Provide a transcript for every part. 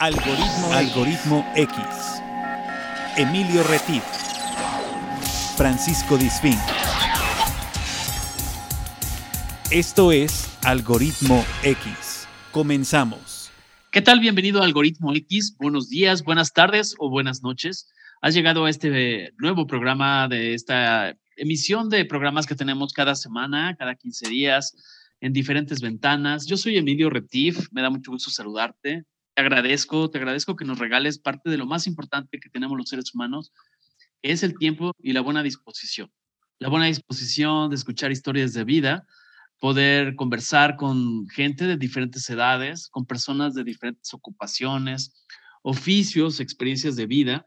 Algoritmo, Algoritmo X. Emilio Retif. Francisco Disfín. Esto es Algoritmo X. Comenzamos. ¿Qué tal? Bienvenido a Algoritmo X. Buenos días, buenas tardes o buenas noches. Has llegado a este nuevo programa de esta emisión de programas que tenemos cada semana, cada 15 días, en diferentes ventanas. Yo soy Emilio Retif, me da mucho gusto saludarte. Te agradezco, te agradezco que nos regales parte de lo más importante que tenemos los seres humanos, que es el tiempo y la buena disposición. La buena disposición de escuchar historias de vida, poder conversar con gente de diferentes edades, con personas de diferentes ocupaciones, oficios, experiencias de vida.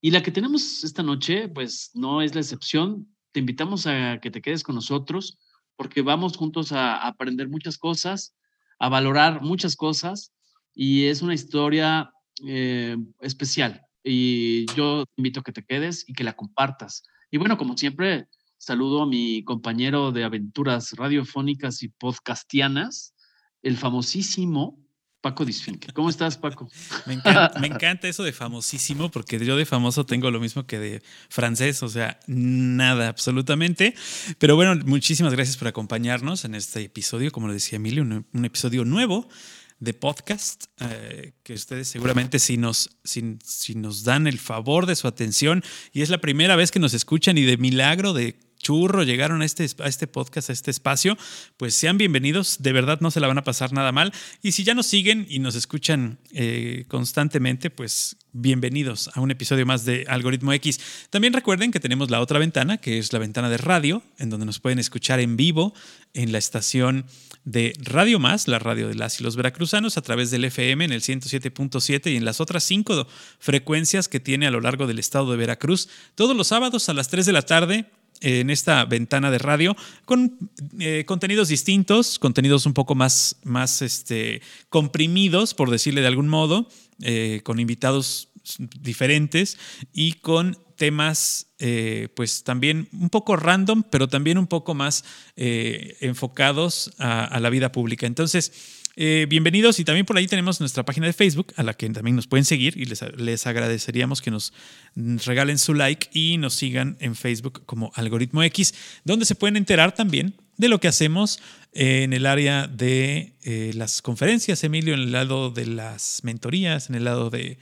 Y la que tenemos esta noche, pues no es la excepción. Te invitamos a que te quedes con nosotros porque vamos juntos a aprender muchas cosas, a valorar muchas cosas y es una historia eh, especial. Y yo te invito a que te quedes y que la compartas. Y bueno, como siempre, saludo a mi compañero de aventuras radiofónicas y podcastianas, el famosísimo Paco Disfinque. ¿Cómo estás, Paco? Me encanta, me encanta, eso de famosísimo, porque yo de famoso tengo lo mismo que de francés, o sea, nada, absolutamente. Pero bueno, muchísimas gracias por acompañarnos en este episodio, como lo decía Emilio, un, episodio nuevo de podcast, eh, que ustedes seguramente si nos, si, si nos dan el favor de su atención y es la primera vez que nos escuchan y de milagro de churro llegaron a este, a este podcast, a este espacio, pues sean bienvenidos. De verdad no se la van a pasar nada mal. Y si ya nos siguen y nos escuchan eh, constantemente, pues bienvenidos a un episodio más de Algoritmo X. También recuerden que tenemos la otra ventana, que es la ventana de radio, en donde nos pueden escuchar en vivo en la estación de Radio Más, la radio de las y los veracruzanos, a través del FM en el 107.7 y en las otras cinco frecuencias que tiene a lo largo del estado de Veracruz, todos los sábados a las 3 de la tarde en esta ventana de radio con eh, contenidos distintos, contenidos un poco más, más este, comprimidos, por decirle de algún modo, eh, con invitados diferentes y con temas eh, pues también un poco random, pero también un poco más enfocados a, a la vida pública. Entonces, eh, bienvenidos y también por ahí tenemos nuestra página de Facebook a la que también nos pueden seguir y les, agradeceríamos que nos regalen su like y nos sigan en Facebook como Algoritmo X, donde se pueden enterar también de lo que hacemos en el área de eh, las conferencias, Emilio, en el lado de las mentorías, en el lado de...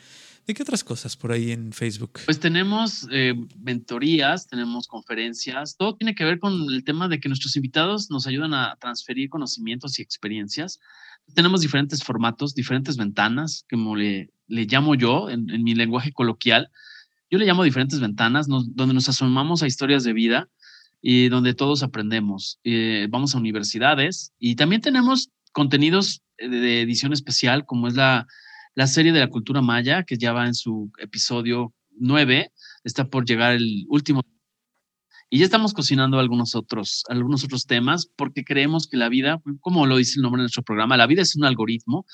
¿De qué otras cosas por ahí en Facebook? Pues tenemos eh, mentorías, tenemos conferencias, todo tiene que ver con el tema de que nuestros invitados nos ayudan a transferir conocimientos y experiencias tenemos diferentes formatos, diferentes ventanas, como le, llamo yo en, mi lenguaje coloquial. Yo le llamo diferentes ventanas donde nos asomamos a historias de vida y donde todos aprendemos. Eh, vamos a universidades y también tenemos contenidos de edición especial, como es la, la serie de la cultura maya, que ya va en su episodio 9. Está por llegar el último y ya estamos cocinando algunos otros, algunos otros temas porque creemos que la vida, como lo dice el nombre de nuestro programa, la vida es un algoritmo,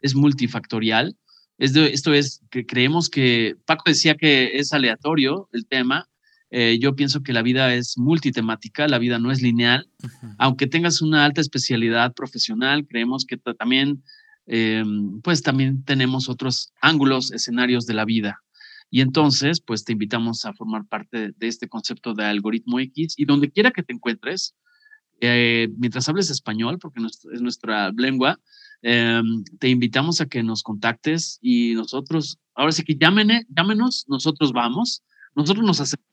es multifactorial. Es esto es que creemos que, Paco decía que es aleatorio el tema, eh, yo pienso que la vida es multitemática, la vida no es lineal. Aunque tengas una alta especialidad profesional, creemos que también, eh, pues también tenemos otros ángulos, escenarios de la vida. Y entonces, pues te invitamos a formar parte de este concepto de algoritmo X y donde quiera que te encuentres, eh, mientras hables español, porque es nuestra lengua, em, te invitamos a que nos contactes y nosotros, ahora sí que llámenos, llámenos nosotros vamos, nosotros nos hacemos.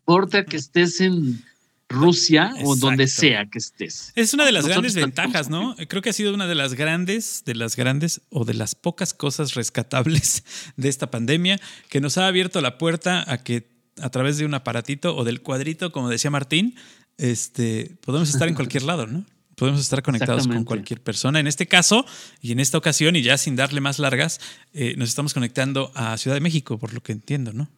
Importa que estés en Rusia o donde sea que estés. Es una de las grandes ventajas, ¿no? Creo que ha sido una de las grandes, de las grandes o de las pocas cosas rescatables de esta pandemia que nos ha abierto la puerta a que a través de un aparatito o del cuadrito, como decía Martín, este, podemos estar en cualquier lado, ¿no? Podemos estar conectados con cualquier persona. En este caso y en esta ocasión, y ya sin darle más largas, eh, nos estamos conectando a Ciudad de México, por lo que entiendo, ¿no?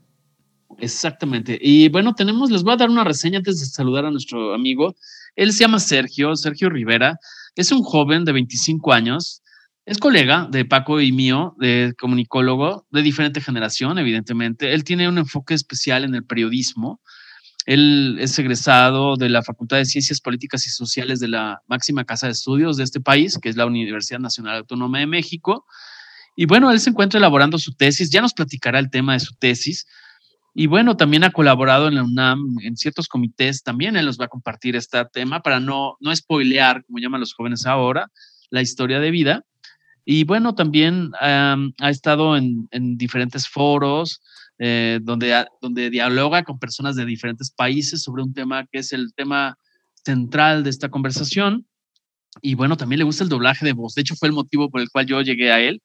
Exactamente. Y bueno, tenemos, les voy a dar una reseña antes de saludar a nuestro amigo. Él se llama Sergio, Sergio Rivera. Es un joven de 25 años. Es colega de Paco y mío, de comunicólogo, de diferente generación, evidentemente. Él tiene un enfoque especial en el periodismo. Él es egresado de la Facultad de Ciencias Políticas y Sociales de la máxima casa de estudios de este país, que es la Universidad Nacional Autónoma de México Y bueno, él se encuentra elaborando su tesis, ya nos platicará el tema de su tesis. Y bueno, también ha colaborado en la UNAM en ciertos comités, también él nos va a compartir este tema para no, no spoilear, como llaman los jóvenes ahora, la historia de vida. Y bueno, también ha estado en, diferentes foros eh, donde, donde dialoga con personas de diferentes países sobre un tema que es el tema central de esta conversación. Y bueno, también le gusta el doblaje de voz. De hecho, fue el motivo por el cual yo llegué a él.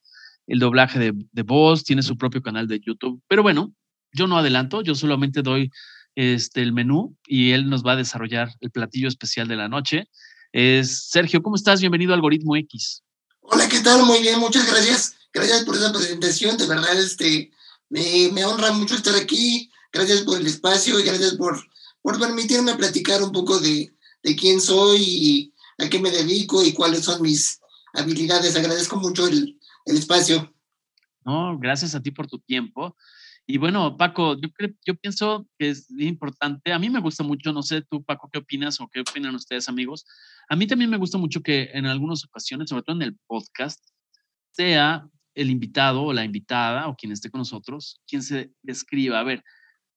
El doblaje de voz, tiene su propio canal de YouTube. Pero bueno, yo no adelanto, yo solamente doy este, el menú y él nos va a desarrollar el platillo especial de la noche. Es Sergio, ¿cómo estás? Bienvenido a Algoritmo X. Hola, ¿qué tal? Muy bien, muchas gracias. Gracias por esa presentación, de verdad, este, me, me honra mucho estar aquí. Gracias por el espacio y gracias por, por permitirme platicar un poco de, de quién soy y a qué me dedico y cuáles son mis habilidades. Agradezco mucho el, el espacio. No, gracias a ti por tu tiempo. Y bueno, Paco, yo, pienso que es importante, a mí me gusta mucho, no sé tú, Paco, qué opinas o qué opinan ustedes, amigos. A mí también me gusta mucho que en algunas ocasiones, sobre todo en el podcast, sea el invitado o la invitada o quien esté con nosotros, quien se describa. A ver,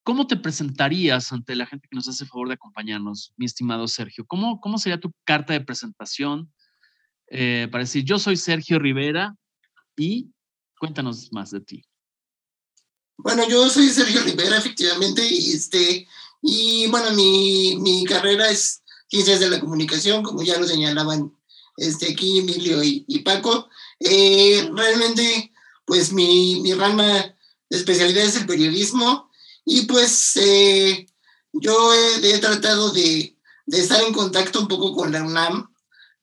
¿cómo te presentarías ante la gente que nos hace favor de acompañarnos, mi estimado Sergio? ¿Cómo, cómo sería tu carta de presentación eh, para decir, yo soy Sergio Rivera y cuéntanos más de ti? Bueno, yo soy Sergio Rivera, efectivamente, y, este, y bueno, mi, mi carrera es ciencias de la comunicación, como ya lo señalaban este, aquí Emilio y, Paco. Eh, realmente, pues mi, mi, rama de especialidad es el periodismo y pues eh, yo he, tratado de, de, estar en contacto un poco con la UNAM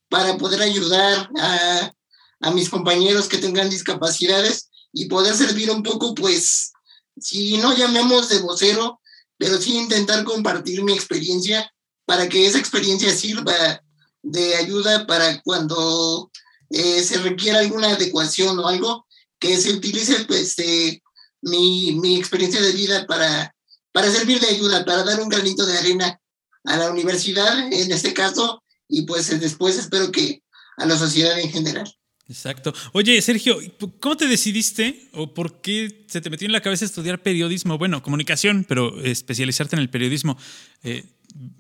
para poder ayudar a, a mis compañeros que tengan discapacidades y poder servir un poco, pues, si no llamemos de vocero, pero sí intentar compartir mi experiencia para que esa experiencia sirva de ayuda para cuando eh, se requiera alguna adecuación o algo, que se utilice pues, eh, mi, mi, experiencia de vida para, para servir de ayuda, para dar un granito de arena a la universidad en este caso y pues después espero que a la sociedad en general. Exacto. Oye, Sergio, ¿cómo te decidiste o por qué se te metió en la cabeza estudiar periodismo? Bueno, comunicación, pero especializarte en el periodismo. Eh,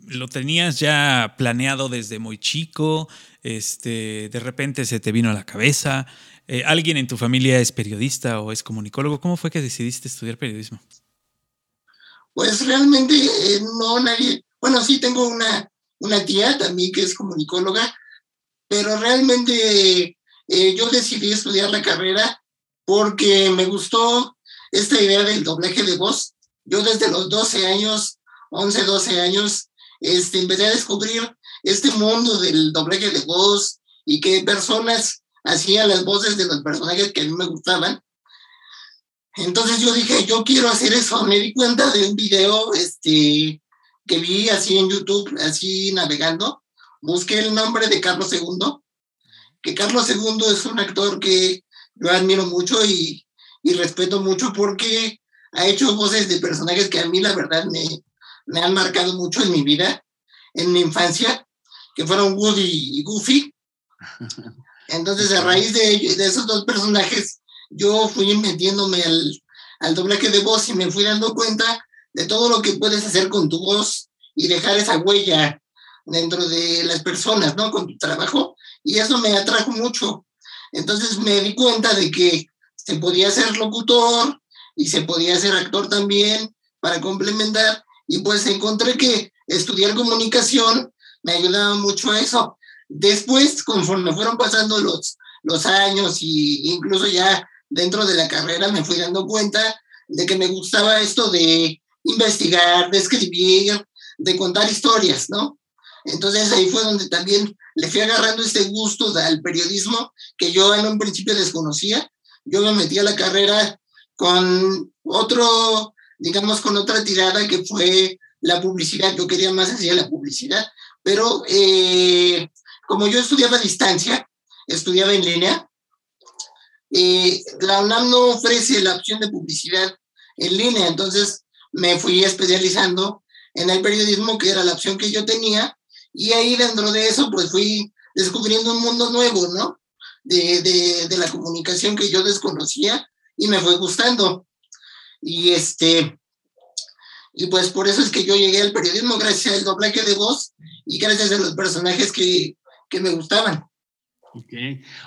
¿Lo tenías ya planeado desde muy chico? Este, ¿De repente se te vino a la cabeza? Eh, ¿Alguien en tu familia es periodista o es comunicólogo? ¿Cómo fue que decidiste estudiar periodismo? Pues realmente eh, no nadie. Bueno, sí tengo una, una tía también que es comunicóloga, pero realmente eh, yo decidí estudiar la carrera porque me gustó esta idea del doblaje de voz. Yo desde los 12 años, 11, 12 años, este, empecé a descubrir este mundo del doblaje de voz y que personas hacían las voces de los personajes que a mí me gustaban. Entonces yo dije, yo quiero hacer eso. Me di cuenta de un video este, que vi así en YouTube, así navegando. Busqué el nombre de Carlos II que Carlos II es un actor que yo admiro mucho y, y respeto mucho porque ha hecho voces de personajes que a mí la verdad me, me han marcado mucho en mi vida, en mi infancia, que fueron Woody y Goofy. Entonces, a raíz de, de esos dos personajes, yo fui metiéndome al, al doblaje de voz y me fui dando cuenta de todo lo que puedes hacer con tu voz y dejar esa huella dentro de las personas, ¿no? Con tu trabajo y eso me atrajo mucho. Entonces me di cuenta de que se podía ser locutor y se podía ser actor también para complementar y pues encontré que estudiar comunicación me ayudaba mucho a eso. Después, conforme fueron pasando los, los años y incluso ya dentro de la carrera me fui dando cuenta de que me gustaba esto de investigar, de escribir, de contar historias, ¿no? Entonces ahí fue donde también le fui agarrando este gusto al periodismo que yo en un principio desconocía. Yo me metí a la carrera con otro, digamos, con otra tirada que fue la publicidad. Yo quería más hacia la publicidad, pero eh, como yo estudiaba a distancia, estudiaba en línea, eh, la UNAM no ofrece la opción de publicidad en línea, entonces me fui especializando en el periodismo, que era la opción que yo tenía, y ahí dentro de eso, pues fui descubriendo un mundo nuevo, ¿no? de, de, de la comunicación que yo desconocía y me fue gustando. Y este, y pues por eso es que yo llegué al periodismo gracias al doblaje de voz y gracias a los personajes que, que me gustaban. Ok.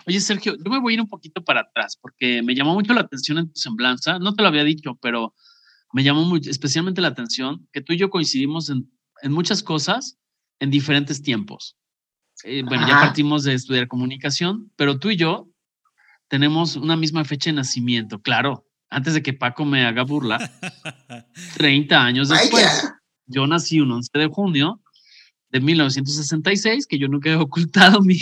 Oye, Sergio, yo me voy a ir un poquito para atrás porque me llamó mucho la atención en tu semblanza. No te lo había dicho, pero me llamó muy, especialmente la atención que tú y yo coincidimos en, en muchas cosas en diferentes tiempos. Eh, bueno, ya partimos de estudiar comunicación, pero tú y yo tenemos una misma fecha de nacimiento, claro, antes de que Paco me haga burla, 30 años después. Yo nací un 11 de junio de 1966, que yo nunca he ocultado mi...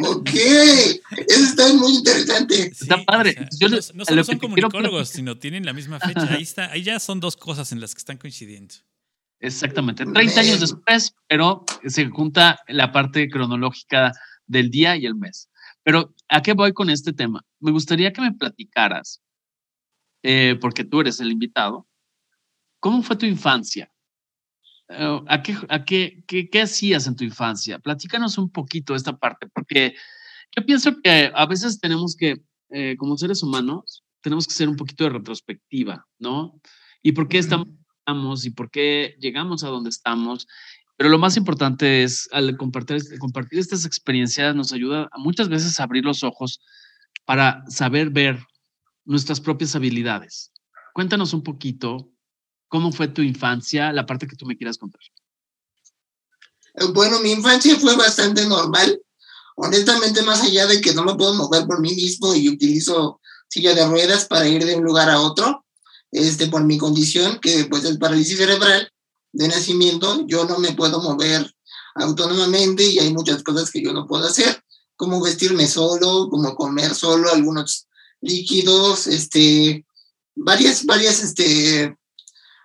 ok, eso está muy interesante. Está padre. no, solo son comunicólogos, sino tienen la misma fecha. Ahí, está, ahí ya son dos cosas en las que están coincidiendo. Exactamente, 30 años después, pero se junta la parte cronológica del día y el mes. Pero, ¿a qué voy con este tema? Me gustaría que me platicaras, eh, porque tú eres el invitado, ¿cómo fue tu infancia? Eh, ¿A, qué, a qué, qué, hacías en tu infancia? Platícanos un poquito esta parte, porque yo pienso que a veces tenemos que, eh, como seres humanos, tenemos que hacer un poquito de retrospectiva, ¿no? ¿Y por qué estamos y por qué llegamos a donde estamos? Pero lo más importante es, al compartir, compartir estas experiencias, nos ayuda muchas veces a abrir los ojos para saber ver nuestras propias habilidades. Cuéntanos un poquito ¿Cómo fue tu infancia? La parte que tú me quieras contar. Bueno, mi infancia fue bastante normal. Honestamente, más allá de que no me puedo mover por mí mismo y utilizo silla de ruedas para ir de un lugar a otro, este, por mi condición, que pues es parálisis cerebral de nacimiento, yo no me puedo mover autónomamente y hay muchas cosas que yo no puedo hacer, como vestirme solo, como comer solo, algunos líquidos, este, varias, varias, este,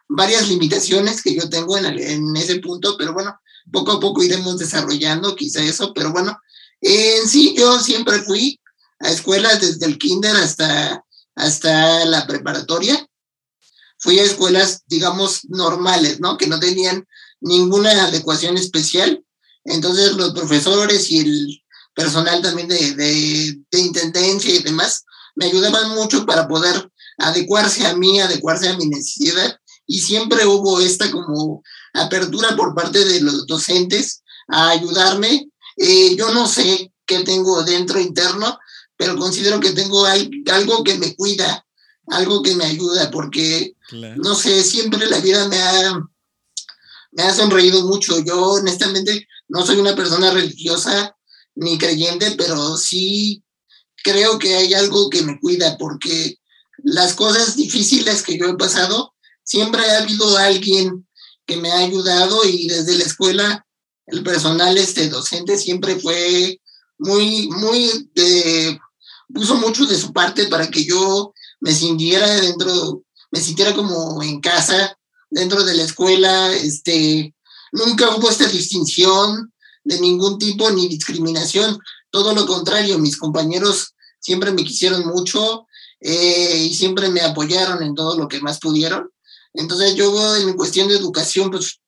varias limitaciones que yo tengo en, en, ese punto, pero bueno, poco a poco iremos desarrollando quizá eso, pero bueno, en sí yo siempre fui a escuelas desde el kinder hasta, hasta la preparatoria. Fui a escuelas, digamos, normales, ¿no? Que no tenían ninguna adecuación especial. Entonces los profesores y el personal también de, de, de intendencia y demás me ayudaban mucho para poder adecuarse a mí, adecuarse a mi necesidad y siempre hubo esta como apertura por parte de los docentes a ayudarme. Eh, yo no sé qué tengo dentro interno, pero considero que tengo algo que me cuida, algo que me ayuda, porque, no sé, siempre la vida me ha, me ha sonreído mucho. Yo honestamente no soy una persona religiosa ni creyente, pero sí creo que hay algo que me cuida, porque las cosas difíciles que yo he pasado, siempre ha habido alguien que me ha ayudado y desde la escuela el personal este docente siempre fue muy, muy, de, puso mucho de su parte para que yo me sintiera dentro, me sintiera como en casa, dentro de la escuela, este, nunca hubo esta distinción de ningún tipo ni discriminación, todo lo contrario, mis compañeros siempre me quisieron mucho eh, y siempre me apoyaron en todo lo que más pudieron. Entonces yo en cuestión de educación, pues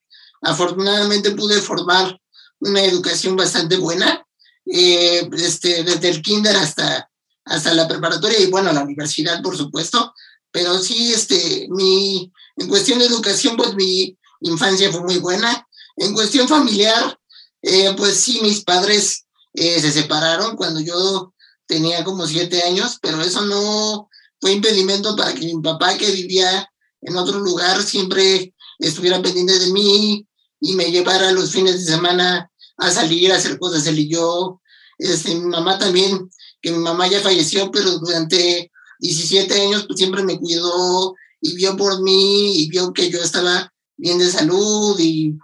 afortunadamente pude formar una educación bastante buena, eh, este, desde el kinder hasta, hasta la preparatoria y bueno, la universidad, por supuesto, pero sí, este, mi, en cuestión de educación, pues mi infancia fue muy buena. En cuestión familiar, eh, pues sí, mis padres eh, se separaron cuando yo tenía como siete años, pero eso no fue impedimento para que mi papá, que vivía en otro lugar siempre estuviera pendiente de mí y me llevara los fines de semana a salir a hacer cosas él y yo. Este, mi mamá también, que mi mamá ya falleció, pero durante 17 años pues siempre me cuidó y vio por mí y vio que yo estaba bien de salud y,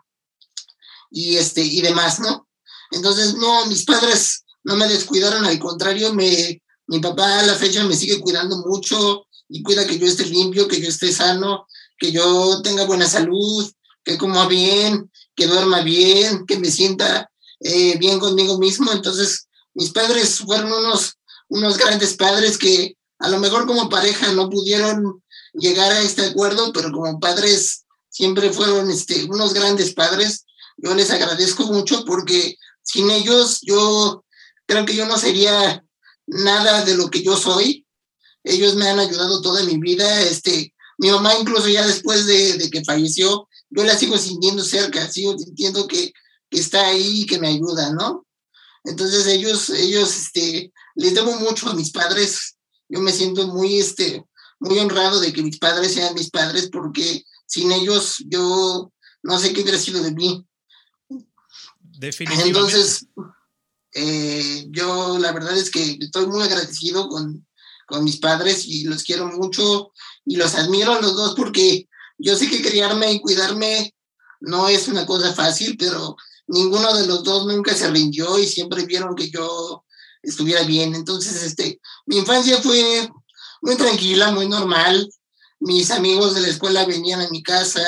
y, este, y demás, ¿no? Entonces, no, mis padres no me descuidaron, al contrario, me, mi papá a la fecha me sigue cuidando mucho, y cuida que yo esté limpio, que yo esté sano, que yo tenga buena salud, que coma bien, que duerma bien, que me sienta eh, bien conmigo mismo. Entonces, mis padres fueron unos, unos grandes padres que a lo mejor como pareja no pudieron llegar a este acuerdo, pero como padres siempre fueron este, unos grandes padres. Yo les agradezco mucho porque sin ellos yo creo que yo no sería nada de lo que yo soy. Ellos me han ayudado toda mi vida. Este, mi mamá incluso ya después de, de que falleció, yo la sigo sintiendo cerca, sigo sintiendo que, que está ahí y que me ayuda, ¿no? Entonces ellos, ellos, este, les debo mucho a mis padres. Yo me siento muy, este, muy honrado de que mis padres sean mis padres porque sin ellos yo no sé qué hubiera sido de mí. Definitivamente. Entonces, eh, yo la verdad es que estoy muy agradecido con, con mis padres y los quiero mucho y los admiro a los dos porque yo sé que criarme y cuidarme no es una cosa fácil, pero ninguno de los dos nunca se rindió y siempre vieron que yo estuviera bien. Entonces, este, mi infancia fue muy tranquila, muy normal. Mis amigos de la escuela venían a mi casa,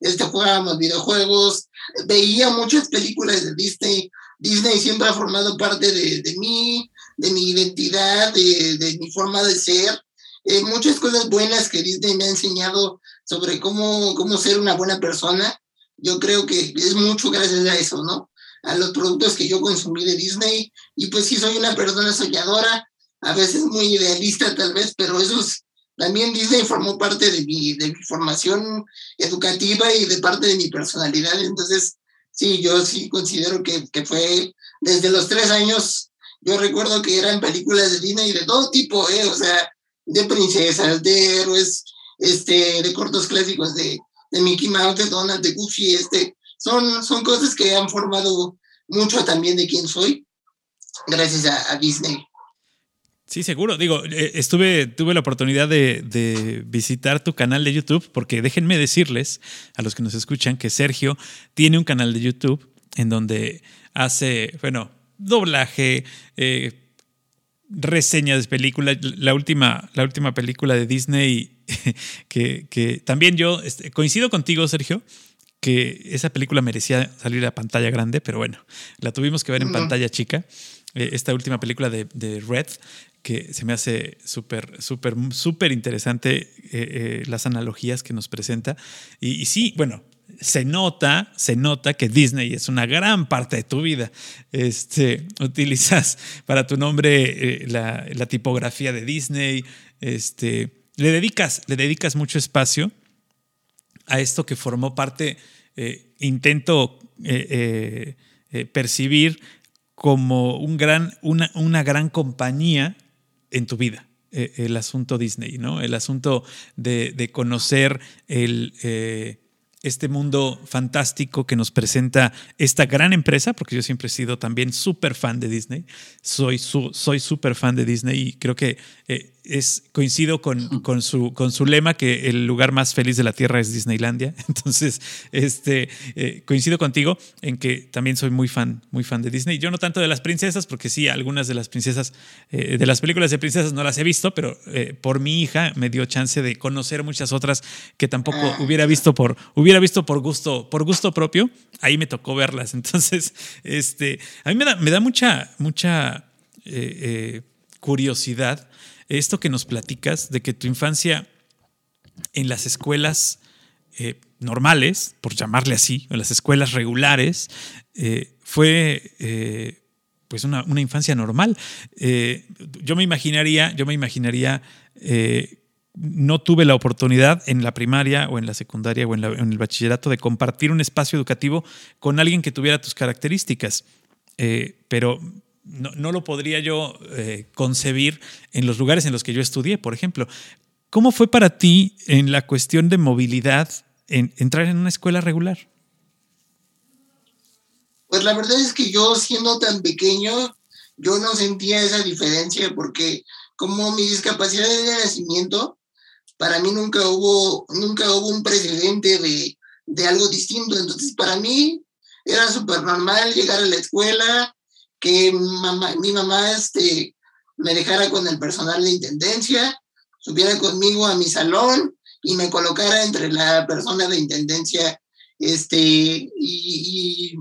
este, jugábamos videojuegos, veía muchas películas de Disney. Disney siempre ha formado parte de, de mí, de mi identidad, de, de mi forma de ser. Eh, muchas cosas buenas que Disney me ha enseñado sobre cómo, cómo ser una buena persona. Yo creo que es mucho gracias a eso, ¿no? A los productos que yo consumí de Disney. Y pues sí, soy una persona soñadora, a veces muy idealista tal vez, pero eso es, también Disney formó parte de mi, de mi formación educativa y de parte de mi personalidad. Entonces, sí, yo sí considero que, que fue desde los tres años. Yo recuerdo que eran películas de Disney de todo tipo, ¿eh? o sea, de princesas, de héroes, este, de cortos clásicos de, de Mickey Mouse, de Donald, de Goofy, este, son, son cosas que han formado mucho también de quién soy, gracias a, a Disney. Sí, seguro. Digo, eh, estuve, tuve la oportunidad de, de, visitar tu canal de YouTube, porque déjenme decirles a los que nos escuchan que Sergio tiene un canal de YouTube en donde hace, bueno, doblaje, eh, reseñas de películas. La última, la última película de Disney, que, que también yo este, coincido contigo, Sergio, que esa película merecía salir a pantalla grande, pero bueno, la tuvimos que ver en No. pantalla chica. Eh, Esta última película de, de Red, que se me hace súper, súper, súper interesante eh, eh, las analogías que nos presenta. Y, y sí, bueno, se nota, se nota que Disney es una gran parte de tu vida. Este, utilizas para tu nombre eh, la, tipografía de Disney. Este, le dedicas, le dedicas mucho espacio a esto que formó parte, eh, intento eh, percibir como un gran, una, una gran compañía en tu vida. el asunto Disney, ¿no? El asunto de, de conocer el, este mundo fantástico que nos presenta esta gran empresa, porque yo siempre he sido también súper fan de Disney. Soy su, soy súper fan de Disney y creo que eh, es, coincido con, con, su, con su lema que el lugar más feliz de la Tierra es Disneylandia. Entonces, este, eh, coincido contigo en que también soy muy fan, muy fan de Disney. Yo no tanto de las princesas, porque sí, algunas de las princesas, eh, de las películas de princesas no las he visto, pero eh, por mi hija me dio chance de conocer muchas otras que tampoco Ah. hubiera visto por, hubiera visto por gusto, por gusto propio. Ahí me tocó verlas. Entonces, este, a mí me da, me da mucha, mucha curiosidad esto que nos platicas de que tu infancia en las escuelas eh, normales, por llamarle así, en las escuelas regulares, eh, fue eh, pues una, infancia normal. Yo me imaginaría, yo me imaginaría, no tuve la oportunidad en la primaria o en la secundaria o en, el bachillerato de compartir un espacio educativo con alguien que tuviera tus características, pero no, lo podría yo eh, concebir en los lugares en los que yo estudié, por ejemplo. ¿Cómo fue para ti en la cuestión de movilidad en, entrar en una escuela regular? Pues la verdad es que yo siendo tan pequeño, yo no sentía esa diferencia porque como mi discapacidad de nacimiento, para mí nunca hubo, nunca hubo un precedente de, de algo distinto. Entonces para mí era súper normal llegar a la escuela, que mi mamá este, me dejara con el personal de intendencia, subiera conmigo a mi salón y me colocara entre la persona de intendencia este, y, y,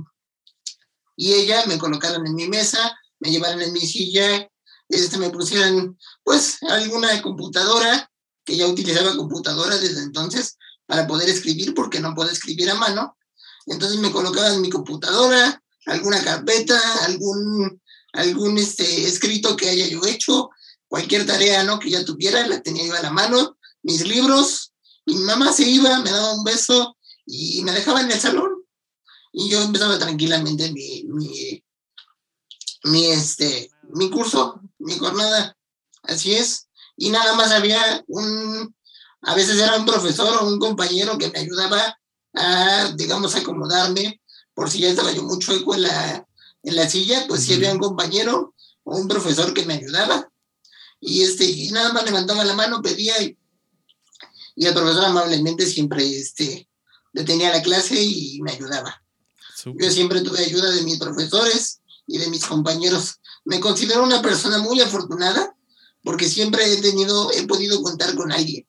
y ella me colocaran en mi mesa, me llevaran en mi silla, este, me pusieran pues alguna computadora, que ya utilizaba computadora desde entonces para poder escribir porque no puedo escribir a mano. Entonces me colocaban mi computadora, alguna carpeta, algún, algún este, escrito que haya yo hecho, cualquier tarea ¿no? que ya tuviera, la tenía yo a la mano, mis libros, mi mamá se iba, me daba un beso y me dejaba en el salón. Y yo empezaba tranquilamente mi, mi, mi, este, mi curso, mi jornada. Así es. Y nada más había un, a veces era un profesor o un compañero que me ayudaba a, digamos, acomodarme, por si ya estaba yo mucho eco en la, en la silla, pues si había un compañero o un profesor que me ayudaba. Y, este, y nada más levantaba la mano, pedía y, y el profesor amablemente siempre este, detenía la clase y me ayudaba. Yo siempre tuve ayuda de mis profesores y de mis compañeros. Me considero una persona muy afortunada porque siempre he tenido, he podido contar con alguien.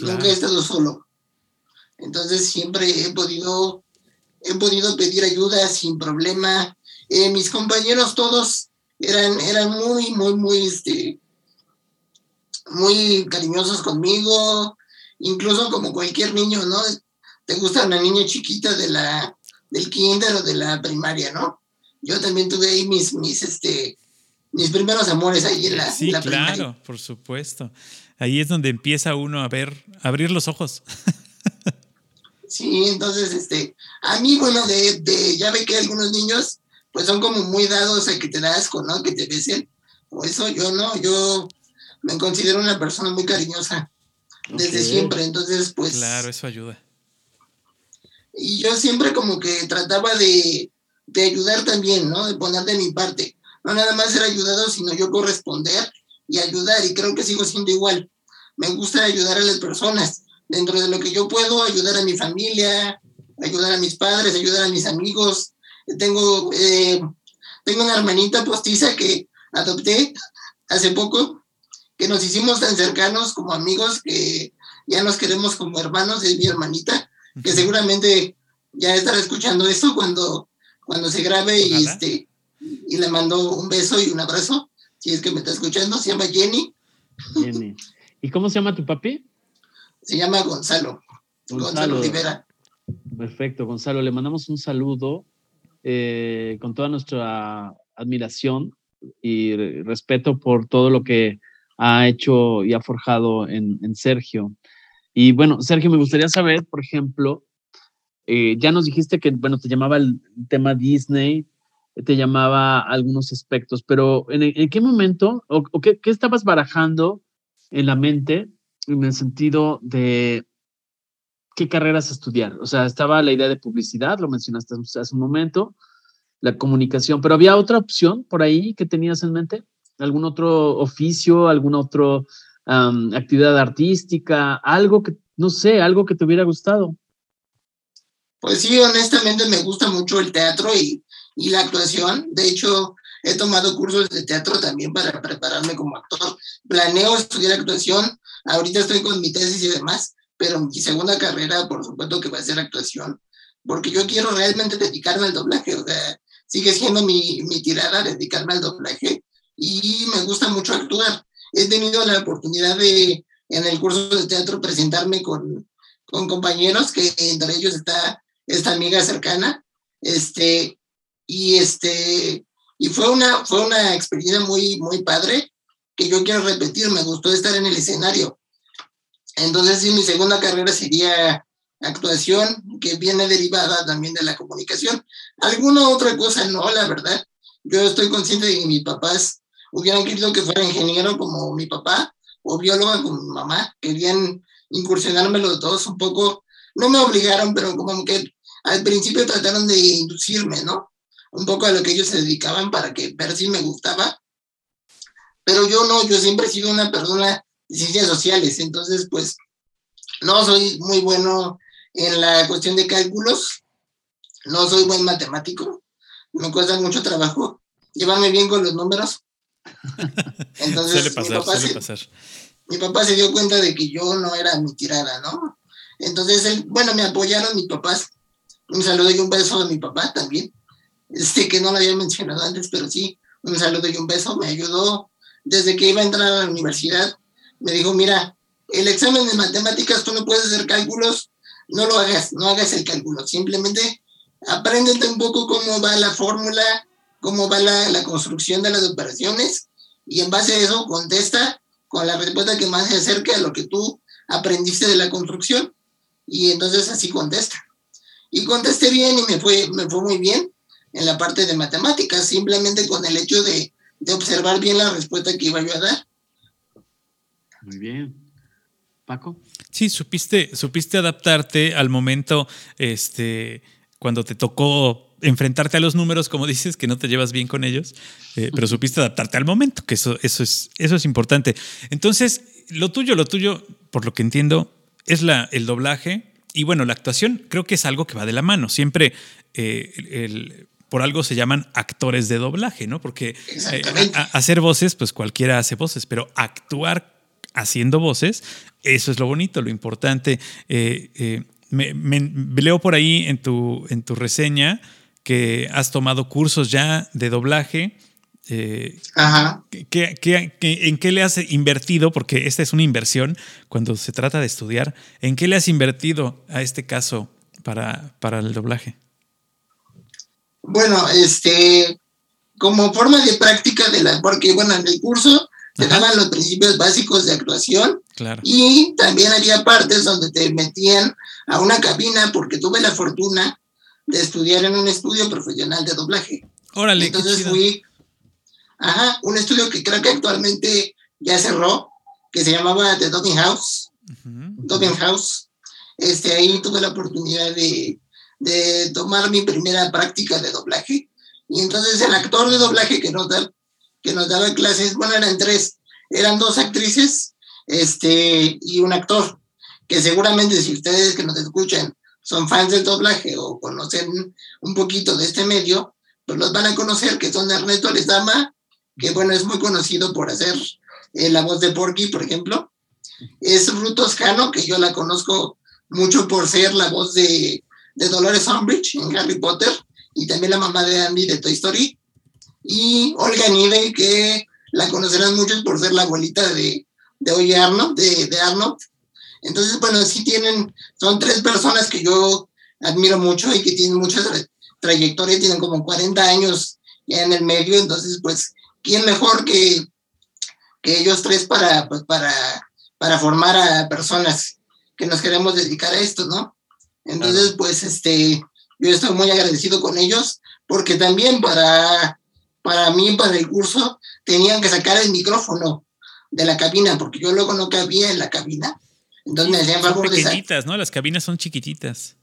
Nunca he estado solo. Entonces siempre he podido, he podido pedir ayuda sin problema. Eh, mis compañeros todos eran, eran muy, muy, muy, este, muy cariñosos conmigo, incluso como cualquier niño, ¿no? Te gusta una niña chiquita de la, del kinder o de la primaria, ¿no? Yo también tuve ahí mis, mis, este, mis primeros amores ahí en la, sí, claro, por supuesto. Ahí es donde empieza uno a ver, a abrir los ojos. sí, entonces, este, a mí, bueno, de, de, ya ve que algunos niños, pues son como muy dados a que te das con, ¿no? Que te besen. O eso yo no, yo me considero una persona muy cariñosa desde siempre, entonces, pues. Claro, eso ayuda. Y yo siempre como que trataba de, de ayudar también, ¿no? De poner de mi parte. No nada más ser ayudado, sino yo corresponder y ayudar. Y creo que sigo siendo igual. Me gusta ayudar a las personas. Dentro de lo que yo puedo, ayudar a mi familia, ayudar a mis padres, ayudar a mis amigos. Tengo, eh, tengo una hermanita postiza que adopté hace poco, que nos hicimos tan cercanos como amigos que ya nos queremos como hermanos, es mi hermanita, que seguramente ya estará escuchando esto cuando cuando se grabe y, este, y le mando un beso y un abrazo, si es que me está escuchando, se llama Jenny. Jenny. ¿Y cómo se llama tu papi? Se llama Gonzalo. Gonzalo, Rivera. Perfecto, Gonzalo, le mandamos un saludo eh, con toda nuestra admiración y respeto por todo lo que ha hecho y ha forjado en, en Sergio. Y bueno, Sergio, me gustaría saber, por ejemplo, eh, ya nos dijiste que, bueno, te llamaba el tema Disney, te llamaba algunos aspectos, pero ¿en, qué momento o, qué, estabas barajando en la mente en el sentido de qué carreras estudiar? O sea, estaba la idea de publicidad, lo mencionaste hace un momento, la comunicación, pero ¿había otra opción por ahí que tenías en mente? ¿Algún otro oficio, alguna otra actividad artística, algo que, no sé, algo que te hubiera gustado? Pues sí, honestamente me gusta mucho el teatro y, y la actuación. De hecho, he tomado cursos de teatro también para prepararme como actor. Planeo estudiar actuación. Ahorita estoy con mi tesis y demás, pero mi segunda carrera, por supuesto que va a ser actuación, porque yo quiero realmente dedicarme al doblaje. O sea, sigue siendo mi, mi tirada dedicarme al doblaje y me gusta mucho actuar. He tenido la oportunidad de, en el curso de teatro, presentarme con, con compañeros, que entre ellos está esta amiga cercana, este, y este, y fue una, fue una experiencia muy, muy padre que yo quiero repetir, me gustó estar en el escenario. Entonces, sí, mi segunda carrera sería actuación, que viene derivada también de la comunicación. Alguna otra cosa no, la verdad. Yo estoy consciente de que mis papás hubieran querido que fuera ingeniero como mi papá o bióloga como mi mamá. Querían incursionarme los dos un poco. No me obligaron, pero como que al principio trataron de inducirme, ¿no? Un poco a lo que ellos se dedicaban para que ver si me gustaba. Pero yo no, yo siempre he sido una persona de ciencias sociales, entonces pues no soy muy bueno en la cuestión de cálculos, no soy buen matemático, me cuesta mucho trabajo llevarme bien con los números. Entonces, suele pasar, mi, papá suele se, pasar. mi papá se dio cuenta de que yo no era mi tirada, ¿no? Entonces, él, bueno, me apoyaron mis papás un saludo y un beso a mi papá también. Este que no lo había mencionado antes, pero sí, un saludo y un beso. Me ayudó desde que iba a entrar a la universidad. Me dijo, mira, el examen de matemáticas tú no puedes hacer cálculos, no lo hagas, no hagas el cálculo. Simplemente apréndete un poco cómo va la fórmula cómo va la, la construcción de las operaciones y en base a eso contesta con la respuesta que más se acerque a lo que tú aprendiste de la construcción y entonces así contesta. Y contesté bien y me fue, me fue muy bien en la parte de matemáticas, simplemente con el hecho de, de observar bien la respuesta que iba yo a dar. Muy bien. Paco. Sí, supiste, supiste adaptarte al momento, este, cuando te tocó enfrentarte a los números, como dices, que no te llevas bien con ellos, eh, pero supiste adaptarte al momento, que eso, eso, es, eso es importante. Entonces, lo tuyo, lo tuyo, por lo que entiendo, es la, el doblaje. Y bueno, la actuación creo que es algo que va de la mano. Siempre eh, el, por algo se llaman actores de doblaje, ¿no? Porque eh, a, a hacer voces, pues cualquiera hace voces, pero actuar haciendo voces, eso es lo bonito, lo importante. Eh, eh, me, me, leo por ahí en tu, en tu reseña que has tomado cursos ya de doblaje. Eh, Ajá. ¿qué, qué, qué, en qué le has invertido? Porque esta es una inversión cuando se trata de estudiar. ¿En qué le has invertido a este caso para, para el doblaje? Bueno, este, como forma de práctica de la, porque bueno, en el curso te daban los principios básicos de actuación claro. y también había partes donde te metían a una cabina porque tuve la fortuna de estudiar en un estudio profesional de doblaje. Órale, Entonces fui, ajá, un estudio que creo que actualmente ya cerró, que se llamaba The Dubbing House. Uh -huh. House. Este, ahí tuve la oportunidad de, de tomar mi primera práctica de doblaje. Y entonces el actor de doblaje que nos, da, que nos daba clases, bueno, eran tres, eran dos actrices este, y un actor, que seguramente si ustedes que nos escuchan son fans del doblaje o conocen un poquito de este medio, pues los van a conocer, que son Ernesto Lezama, que bueno, es muy conocido por hacer eh, la voz de Porky, por ejemplo. Es Ruth Toscano, que yo la conozco mucho por ser la voz de, de Dolores Umbridge en Harry Potter y también la mamá de Andy de Toy Story. Y Olga Nive, que la conocerán muchos por ser la abuelita de, de Oye Arnold, de, de Arnold. Entonces, bueno, sí tienen, son tres personas que yo admiro mucho y que tienen mucha trayectoria, tienen como 40 años ya en el medio, entonces, pues, ¿quién mejor que, que ellos tres para, pues, para, para formar a personas que nos queremos dedicar a esto, ¿no? Entonces, pues, este, yo estoy muy agradecido con ellos, porque también para, para mí, para el curso, tenían que sacar el micrófono de la cabina, porque yo luego no cabía en la cabina. Entonces me hacían favor de ¿no? Las cabinas son chiquititas.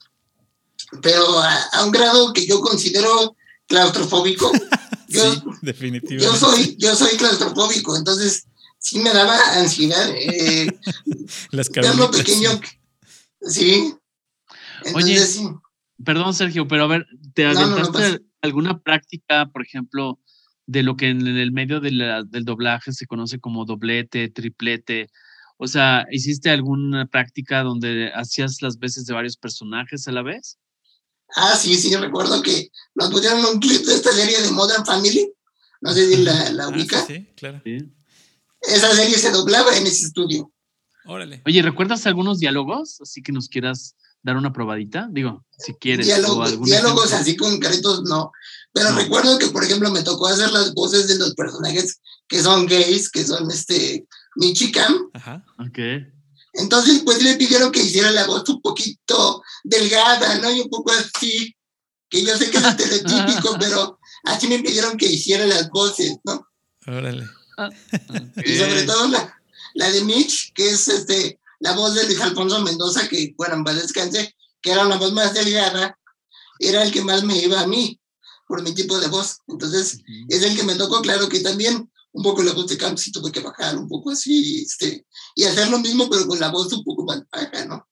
Pero a, a, un grado que yo considero claustrofóbico. Yo, sí, definitivamente. Yo soy, yo soy claustrofóbico, entonces sí me daba ansiedad. Eh, Las cabinas. lo pequeño. Sí. Entonces, Oye, sí. perdón, Sergio, pero a ver, ¿te aventaste no, no alguna práctica, por ejemplo, de lo que en el medio de la, del doblaje se conoce como doblete, triplete? O sea, ¿hiciste alguna práctica donde hacías las veces de varios personajes a la vez? Ah, sí, sí, recuerdo que nos pusieron un clip de esta serie de Modern Family. No sé si la, la ubica. Ah, sí, sí, claro. Sí. Esa serie se doblaba en ese estudio. Órale. Oye, ¿recuerdas algunos diálogos? Así que nos quieras dar una probadita. Digo, si quieres. Diálogo, diálogos ejemplo. así concretos, no. Pero no. recuerdo que, por ejemplo, me tocó hacer las voces de los personajes que son gays, que son este Michicam. Ajá. Ok. Entonces, pues le pidieron que hiciera la voz un poquito delgada, ¿no? Y un poco así, que yo sé que es estereotípico, pero así me pidieron que hiciera las voces, ¿no? Órale. Okay. Y sobre todo la, la de Mitch, que es este, la voz de Luis Alfonso Mendoza, que, bueno, en paz descanse, que era una voz más delgada, era el que más me iba a mí, por mi tipo de voz. Entonces, uh -huh. es el que me tocó, claro que también un poco la voz de Camp sí tuve que bajar un poco así, este, y hacer lo mismo, pero con la voz un poco más baja, ¿no?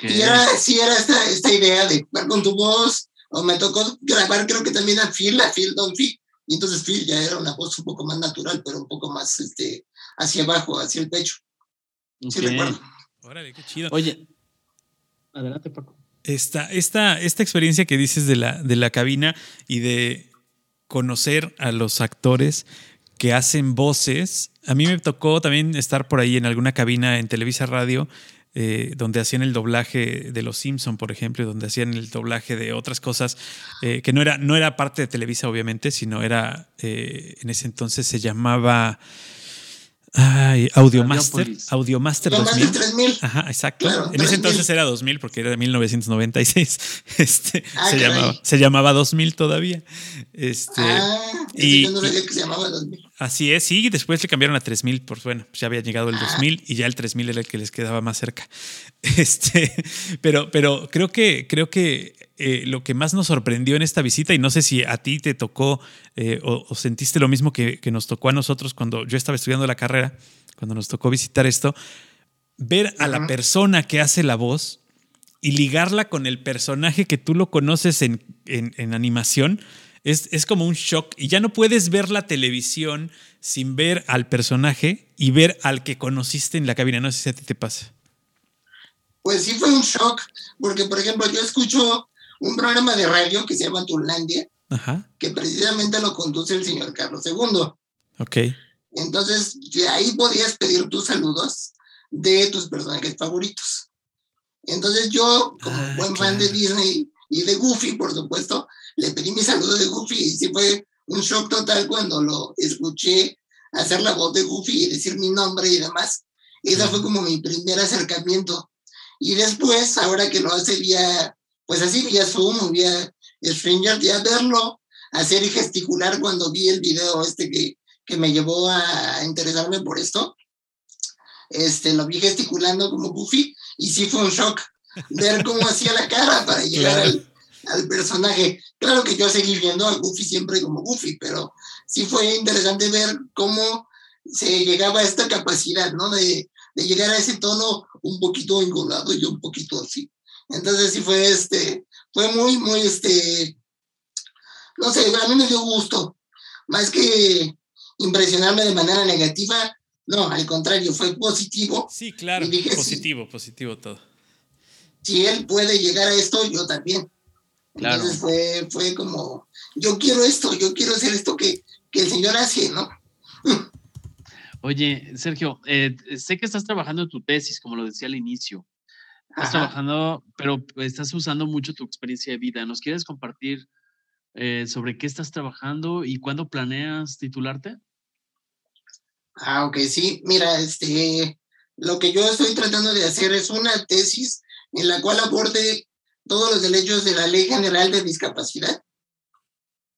¿Qué? Y era, sí era esta, esta idea de jugar con tu voz, o me tocó grabar creo que también a Phil, a Phil Don Phil, y entonces Phil ya era una voz un poco más natural, pero un poco más este, hacia abajo, hacia el pecho. Okay. Sí recuerdo. Órale, qué chido. Oye, adelante Paco. Esta, esta, esta experiencia que dices de la, de la cabina y de conocer a los actores que hacen voces. A mí me tocó también estar por ahí en alguna cabina en Televisa Radio eh, donde hacían el doblaje de Los Simpson, por ejemplo, donde hacían el doblaje de otras cosas, eh, que no era, no era parte de Televisa, obviamente, sino era, eh, en ese entonces se llamaba... Ay, Audiomaster. Audiomaster 2000. 3000. Ajá, exacto. en ese entonces era 2000 porque era de 1996. Este, Ah, se, llamaba, se llamaba 2000 todavía. Este, Ah, y- no que se llamaba 2000. Así es, sí, después le cambiaron a 3000, por bueno, pues ya había llegado el Ah. 2000 y ya el 3000 era el que les quedaba más cerca. Este, pero, pero creo que, creo que eh, lo que más nos sorprendió en esta visita, y no sé si a ti te tocó eh, o, o sentiste lo mismo que, que nos tocó a nosotros cuando yo estaba estudiando la carrera, cuando nos tocó visitar esto, ver a la persona que hace la voz y ligarla con el personaje que tú lo conoces en, en- en animación, es, es como un shock. Y ya no puedes ver la televisión sin ver al personaje y ver al que conociste en la cabina. No sé si a ti te pasa. Pues sí fue un shock, porque por ejemplo yo escucho un programa de radio que se llama Turlandia, que precisamente lo conduce el señor Carlos II. Ok. Entonces, de ahí podías pedir tus saludos de tus personajes favoritos. Entonces yo, como Ah, buen fan de. Disney y de Goofy, por supuesto, le pedí mi saludo de Goofy y sí fue un shock total cuando lo escuché hacer la voz de Goofy y decir mi nombre y demás. Esa fue como mi primer acercamiento. Y después, ahora que lo hace vía, pues así, vía Zoom vía Stranger, ya verlo hacer y gesticular cuando vi el video este que, que me llevó a interesarme por esto. Este, lo vi gesticulando como Goofy y sí fue un shock ver cómo hacía la cara para llegar Claro. al, al personaje. Claro que yo seguí viendo a Goofy siempre como Goofy, pero sí fue interesante ver cómo se llegaba a esta capacidad, ¿no? De, de llegar a ese tono un poquito engolado y un poquito así. Entonces sí fue este, fue muy, muy este, no sé, a mí me dio gusto. Más que impresionarme de manera negativa, no, al contrario, fue positivo. Sí, claro. Dije sí. positivo, positivo todo. Si él puede llegar a esto, yo también. Claro. Entonces fue, fue como, yo quiero esto, yo quiero hacer esto que, que el Señor hace, ¿no? Oye, Sergio, eh, sé que estás trabajando en tu tesis, como lo decía al inicio. Estás Ajá. trabajando, pero estás usando mucho tu experiencia de vida. ¿Nos quieres compartir eh, sobre qué estás trabajando y cuándo planeas titularte? Ah, ok, sí. Mira, este, lo que yo estoy tratando de hacer es una tesis en la cual aborde todos los derechos de la Ley General de Discapacidad.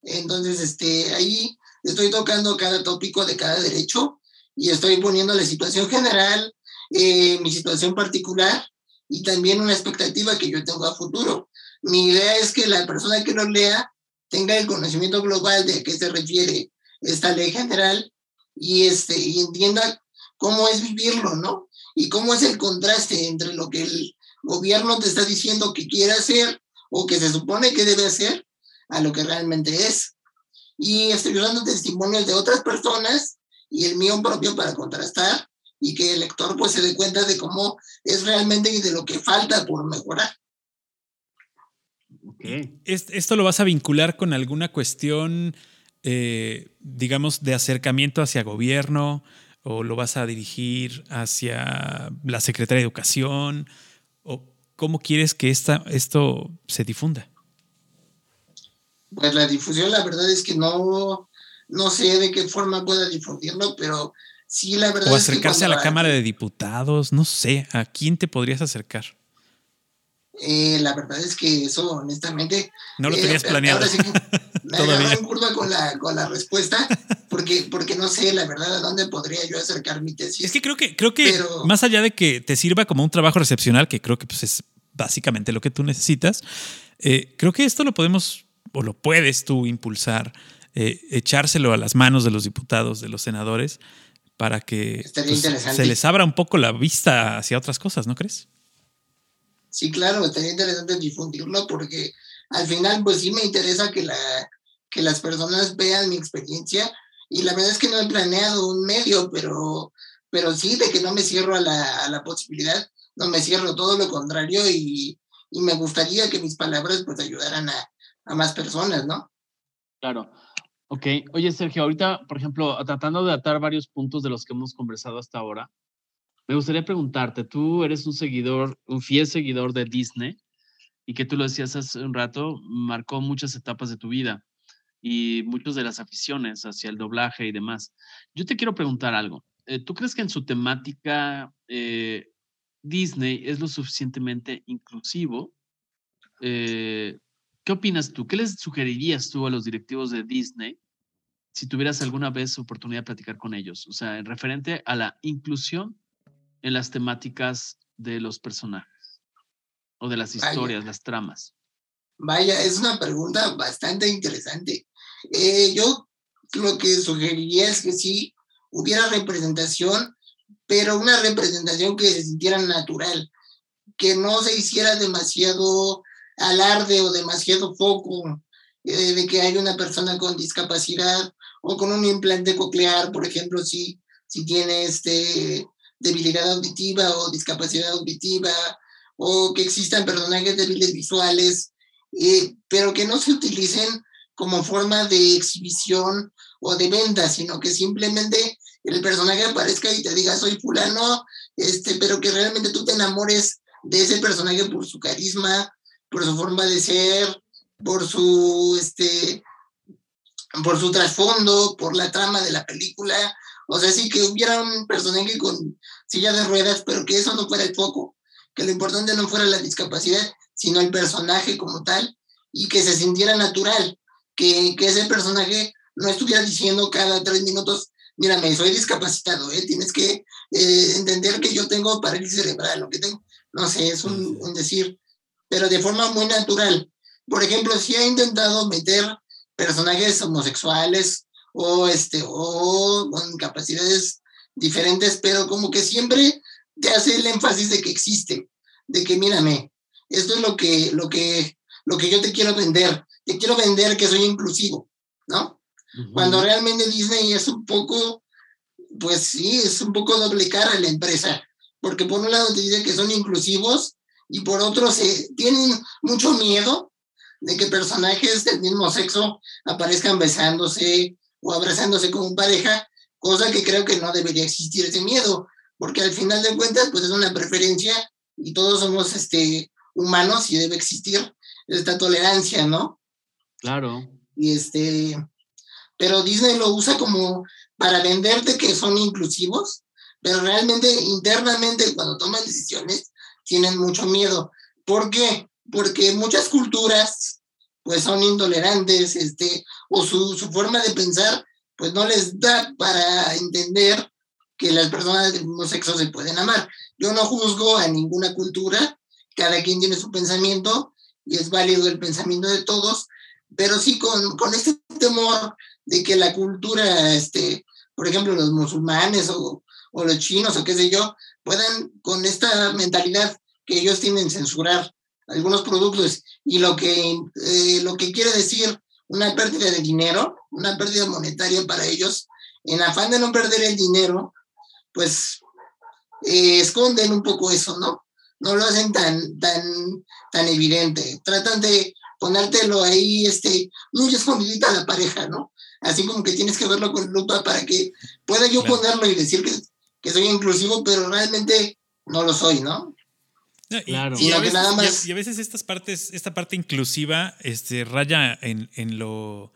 Entonces, este, ahí estoy tocando cada tópico de cada derecho y estoy poniendo la situación general, eh, mi situación particular y también una expectativa que yo tengo a futuro. Mi idea es que la persona que lo lea tenga el conocimiento global de a qué se refiere esta ley general y, este, y entienda cómo es vivirlo, ¿no? Y cómo es el contraste entre lo que el gobierno te está diciendo que quiere hacer o que se supone que debe hacer a lo que realmente es. Y estoy usando testimonios de otras personas y el mío propio para contrastar y que el lector pues se dé cuenta de cómo es realmente y de lo que falta por mejorar. ¿Est- ¿Esto lo vas a vincular con alguna cuestión, eh, digamos, de acercamiento hacia gobierno? ¿O lo vas a dirigir hacia la Secretaría de Educación? ¿O cómo quieres que esta, esto se difunda? Pues la difusión, la verdad es que no, no sé de qué forma pueda difundirlo, pero sí, la verdad ¿O es que acercarse a la Cámara de Diputados? No sé, ¿a quién te podrías acercar? Eh, la verdad es que eso, honestamente. No lo eh, tenías planeado. Ahora sí que me Todavía. en curva con la, con la respuesta, porque, porque no sé, la verdad, a dónde podría yo acercar mi tesis. Es que creo que, creo que Pero- más allá de que te sirva como un trabajo recepcional, que creo que pues, es básicamente lo que tú necesitas, eh, creo que esto lo podemos o lo puedes tú impulsar, eh, echárselo a las manos de los diputados, de los senadores, para que pues, se les abra un poco la vista hacia otras cosas, ¿no crees? Sí, claro, estaría interesante difundirlo porque al final, pues sí me interesa que, la, que las personas vean mi experiencia y la verdad es que no he planeado un medio, pero, pero sí de que no me cierro a la, a la posibilidad, no me cierro todo lo contrario y, y me gustaría que mis palabras pues ayudaran a, a más personas, ¿no? Claro. Ok. Oye, Sergio, ahorita, por ejemplo, tratando de atar varios puntos de los que hemos conversado hasta ahora, Me gustaría preguntarte, tú eres un seguidor, un fiel seguidor de Disney y que tú lo decías hace un rato, marcó muchas etapas de tu vida y muchas de las aficiones hacia el doblaje y demás. Yo te quiero preguntar algo. Eh, ¿Tú crees que en su temática eh, Disney es lo suficientemente inclusivo? Eh, ¿Qué opinas tú? ¿Qué les sugerirías tú a los directivos de Disney si tuvieras alguna vez oportunidad de platicar con ellos? O sea, en referente a la inclusión en las temáticas de los personajes o de las historias, las tramas. Vaya, es una pregunta bastante interesante. Eh, yo lo que sugeriría es que sí hubiera representación, pero una representación que se sintiera natural, que no se hiciera demasiado alarde o demasiado foco eh, de que hay una persona con discapacidad o con un implante coclear, por ejemplo, si, si tiene este, debilidad auditiva o discapacidad auditiva, o que existan personajes débiles visuales, eh, pero que no se utilicen como forma de exhibición o de venta, sino que simplemente el personaje aparezca y te diga soy fulano, este, pero que realmente tú te enamores de ese personaje por su carisma, por su forma de ser, por su este por su trasfondo, por la trama de la película. O sea, sí que hubiera un personaje con silla de ruedas, pero que eso no fuera el foco, que lo importante no fuera la discapacidad, sino el personaje como tal, y que se sintiera natural que, ese personaje no estuviera diciendo cada tres minutos, mírame, soy discapacitado, ¿eh? tienes que eh, entender que yo tengo parálisis cerebral, lo que tengo, no sé, es un, decir, pero de forma muy natural. Por ejemplo, si ha intentado meter personajes homosexuales o, este, o con capacidades diferentes, pero como que siempre te hace el énfasis de que existe, de que mírame, esto es lo que, lo que, lo que yo te quiero vender, te quiero vender que soy inclusivo, ¿no? Cuando realmente Disney es un poco, pues sí, es un poco doble cara la empresa, porque por un lado te dice que son inclusivos y por otro se tienen mucho miedo de que personajes del mismo sexo aparezcan besándose o abrazándose como pareja, cosa que creo que no debería existir ese miedo, porque al final de cuentas pues es una preferencia y todos somos este, humanos y debe existir esta tolerancia, ¿no? Claro. Y este, pero Disney lo usa como para venderte que son inclusivos, pero realmente internamente cuando toman decisiones tienen mucho miedo. ¿Por qué? Porque muchas culturas pues son intolerantes, este, o su, su forma de pensar pues no les da para entender que las personas del mismo sexo se pueden amar. Yo no juzgo a ninguna cultura, cada quien tiene su pensamiento y es válido el pensamiento de todos, pero sí con, con este temor de que la cultura, este, por ejemplo, los musulmanes o, o los chinos o qué sé yo, puedan con esta mentalidad que ellos tienen censurar algunos productos y lo que, eh, lo que quiere decir una pérdida de dinero, una pérdida monetaria para ellos, en afán de no perder el dinero, pues eh, esconden un poco eso, ¿no? No lo hacen tan, tan, tan evidente. Tratan de ponértelo ahí, este, muy escondidita a la pareja, ¿no? Así como que tienes que verlo con lupa para que pueda yo ponerlo y decir que, que soy inclusivo, pero realmente no lo soy, ¿no? y, claro. y, a veces, estas partes, esta parte inclusiva, este, raya en, en lo,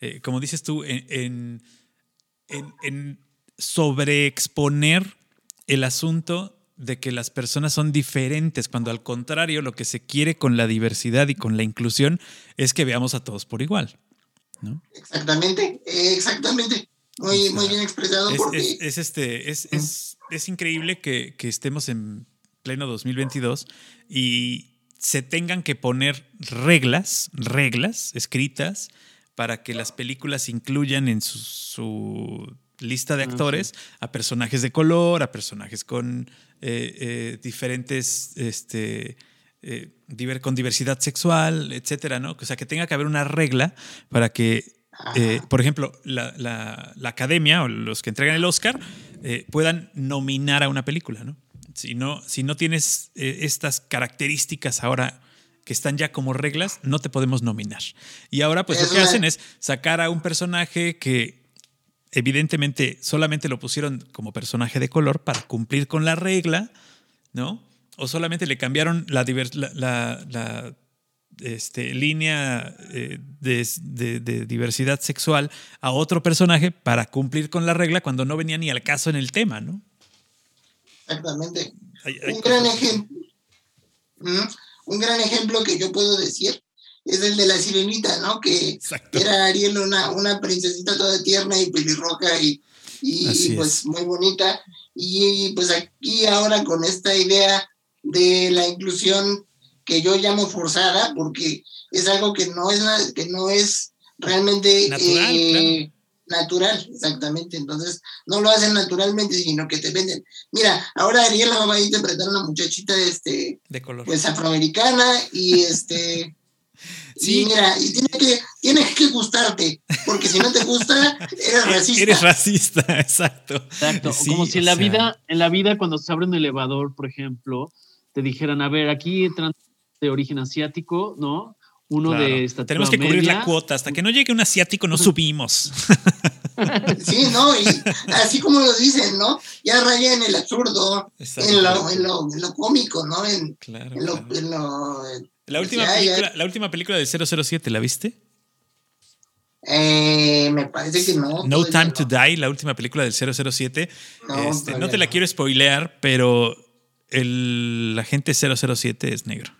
eh, como dices tú, en, en, en, sobreexponer el asunto de que las personas son diferentes, cuando al contrario lo que se quiere con la diversidad y con la inclusión es que veamos a todos por igual. ¿no? Exactamente, exactamente. Muy, muy bien expresado. Es, es, este, es, es, es increíble que, que, estemos en pleno 2022 y se tengan que poner reglas, reglas escritas para que las películas incluyan en su lista de actores a personajes de color, a personajes con eh, eh, diferentes, este, eh, con diversidad sexual, etcétera, ¿no? O sea, que tenga que haber una regla para que, por ejemplo, la, la, academia o los que entregan el Oscar puedan nominar a una película, ¿no? Si no, si no tienes estas características ahora que están ya como reglas, no te podemos nominar. Y ahora, pues lo que hacen es sacar a un personaje que evidentemente solamente lo pusieron como personaje de color para cumplir con la regla, ¿no? O solamente le cambiaron la, la, este, línea eh, de, diversidad sexual a otro personaje para cumplir con la regla cuando no venía ni al caso en el tema, ¿no? Exactamente. un, gran ejemplo, un gran ejemplo que yo puedo decir es el de la sirenita, ¿no? Que era Ariel una, una princesita toda tierna y pelirroja y, y pues muy bonita. Y pues aquí ahora con esta idea de la inclusión que yo llamo forzada, porque es algo que no es, que no es realmente eh, natural, exactamente. Entonces, no lo hacen naturalmente, sino que te venden. Mira, ahora Ariel va a interpretar a una muchachita este, de color. Pues afroamericana y este Sí. mira, y tiene que, tienes que gustarte, porque si no te gusta, eres racista. Eres racista, exacto. Exacto. Como si en la vida, en la vida, cuando se abre un elevador, por ejemplo, te dijeran, a ver, aquí de origen asiático, ¿no? Uno de esta Tenemos que cubrir la cuota. Hasta que no llegue un asiático, no subimos. Sí, ¿no? Y así como lo dicen, ¿no? Ya raya en el absurdo, en lo, en, lo, en lo, cómico, ¿no? En, claro, en lo, En lo la última, película, la última película del 007, ¿la viste? Eh, me parece que no. No Time to Die, la última película del 007. No, este, no te la quiero spoilear, pero el agente 007 es negro.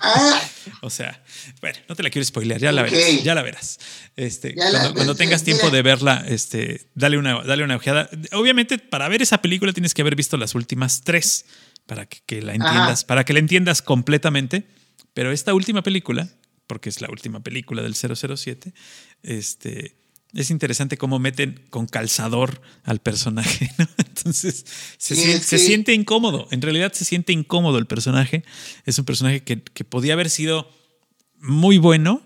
Ah. o sea, bueno, no te la quiero spoilear, ya la verás, ya la verás. Este, cuando, tengas tiempo de verla, este, dale una, dale una ojeada. Obviamente, para ver esa película tienes que haber visto las últimas tres para que, la entiendas, para que la entiendas completamente. Pero esta última película, porque es la última película del 007, este, es interesante cómo meten con calzador al personaje, Entonces se, siente, incómodo, en realidad se siente incómodo el personaje. Es un personaje que, podía haber sido muy bueno,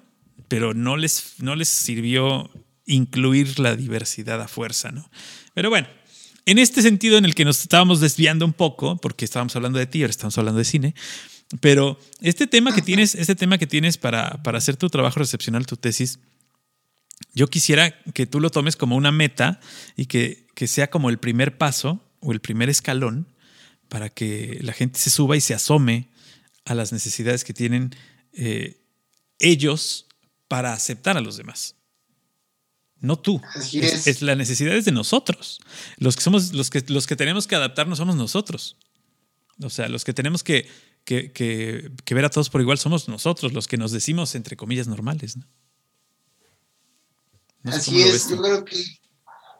pero no les, no les sirvió incluir la diversidad a fuerza, ¿no? Pero bueno, en este sentido en el que nos estábamos desviando un poco, porque estábamos hablando de ti, ahora estamos hablando de cine, pero este tema que tienes, este tema que tienes para, para hacer tu trabajo recepcional, tu tesis, yo quisiera que tú lo tomes como una meta y que, que sea como el primer paso o el primer escalón para que la gente se suba y se asome a las necesidades que tienen eh, ellos para aceptar a los demás no tú. es. la necesidad es de nosotros. Los que somos, los que, los que tenemos que adaptarnos somos nosotros. O sea, los que tenemos que, que, ver a todos por igual somos nosotros, los que nos decimos entre comillas normales. Así es, yo creo que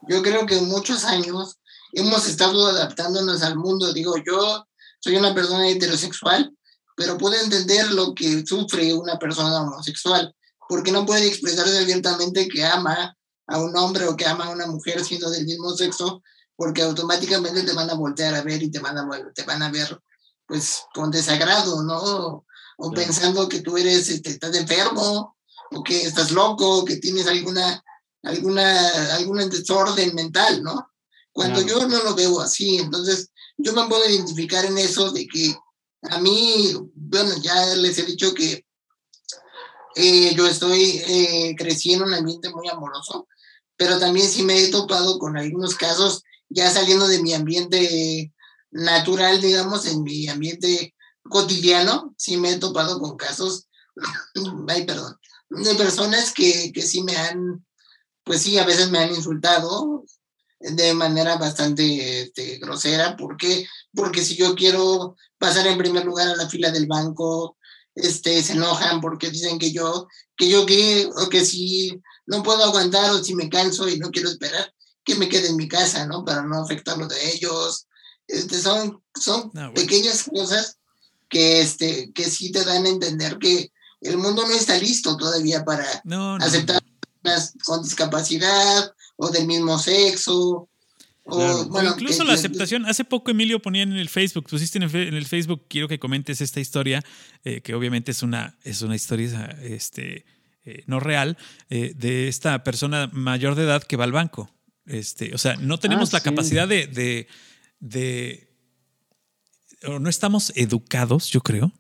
yo creo que en muchos años hemos estado adaptándonos al mundo. Digo, yo soy una persona heterosexual, pero puedo entender lo que sufre una persona homosexual, porque no puede expresarse abiertamente que ama a un hombre o que ama a una mujer siendo del mismo sexo, porque automáticamente te van a voltear a ver y te van a, te van a ver pues con desagrado, ¿no? O pensando que tú eres, este, estás enfermo, o que estás loco, o que tienes alguna, alguna, algún desorden mental, ¿no? Cuando yo no lo veo así, entonces yo me puedo identificar en eso de que a mí, bueno, ya les he dicho que eh, yo estoy eh, creciendo en un ambiente muy amoroso, pero también sí me he topado con algunos casos ya saliendo de mi ambiente natural, digamos, en mi ambiente cotidiano, sí me he topado con casos, ay, perdón, de personas que, que sí me han, pues sí, a veces me han insultado de manera bastante este, grosera. ¿Por qué? Porque si yo quiero pasar en primer lugar a la fila del banco, este, se enojan porque dicen que yo, que yo que, o que si no puedo aguantar o si me canso y no quiero esperar, que me quede en mi casa, ¿no? Para no afectar lo de ellos. Este, son son ah, pequeñas cosas que, este, que sí te dan a entender que el mundo no está listo todavía para aceptar personas con discapacidad o del mismo sexo bueno, incluso la aceptación. Hace poco Emilio ponía en el Facebook, pusiste en el, Facebook, quiero que comentes esta historia, eh, que obviamente es una, es una historia este, eh, no real, eh, de esta persona mayor de edad que va al banco. Este, o sea, no tenemos ah, la capacidad de, de, o no estamos educados, yo creo,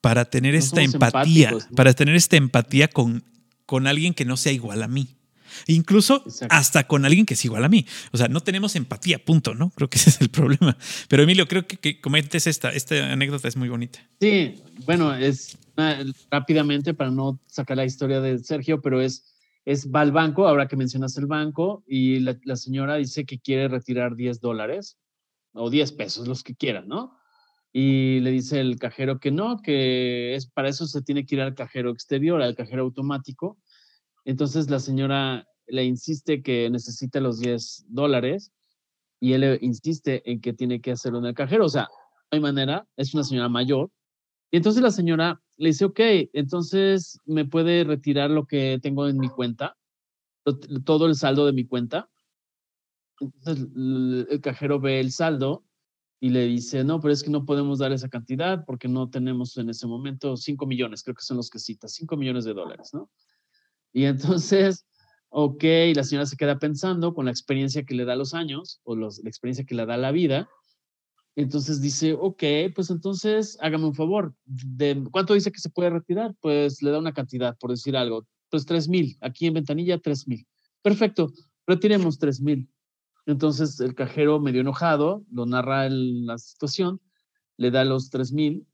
para tener esta empatía, para tener esta empatía con, con alguien que no sea igual a mí. Incluso hasta con alguien que es igual a mí. O sea, no tenemos empatía, punto, ¿no? Creo que ese es el problema. Pero Emilio, creo que, que comentes esta, esta anécdota, es muy bonita. Sí, bueno, es rápidamente para no sacar la historia de Sergio, pero es, es va al banco, ahora que mencionas el banco, y la, la señora dice que quiere retirar 10 dólares o 10 pesos, los que quieran, ¿no? Y le dice el cajero que no, que es para eso se tiene que ir al cajero exterior, al cajero automático. Entonces la señora le insiste que necesita los 10 dólares y él insiste en que tiene que hacerlo en el cajero. O sea, hay manera, es una señora mayor. Y entonces la señora le dice, ok, entonces me puede retirar lo que tengo en mi cuenta, todo el saldo de mi cuenta. Entonces el cajero ve el saldo y le dice, no, pero es que no podemos dar esa cantidad porque no tenemos en ese momento 5 millones, creo que son los que cita, 5 millones de dólares, ¿no? Y entonces, ok, la señora se queda pensando con la experiencia que le da los años o la experiencia que le da la vida. Entonces dice, ok, pues entonces hágame un favor. ¿De ¿Cuánto dice que se puede retirar? Pues le da una cantidad, por decir algo. Pues 3 mil. Aquí en ventanilla, 3 mil. Perfecto, retiremos 3 mil. Entonces el cajero, medio enojado, lo narra la situación, le da los 3 mil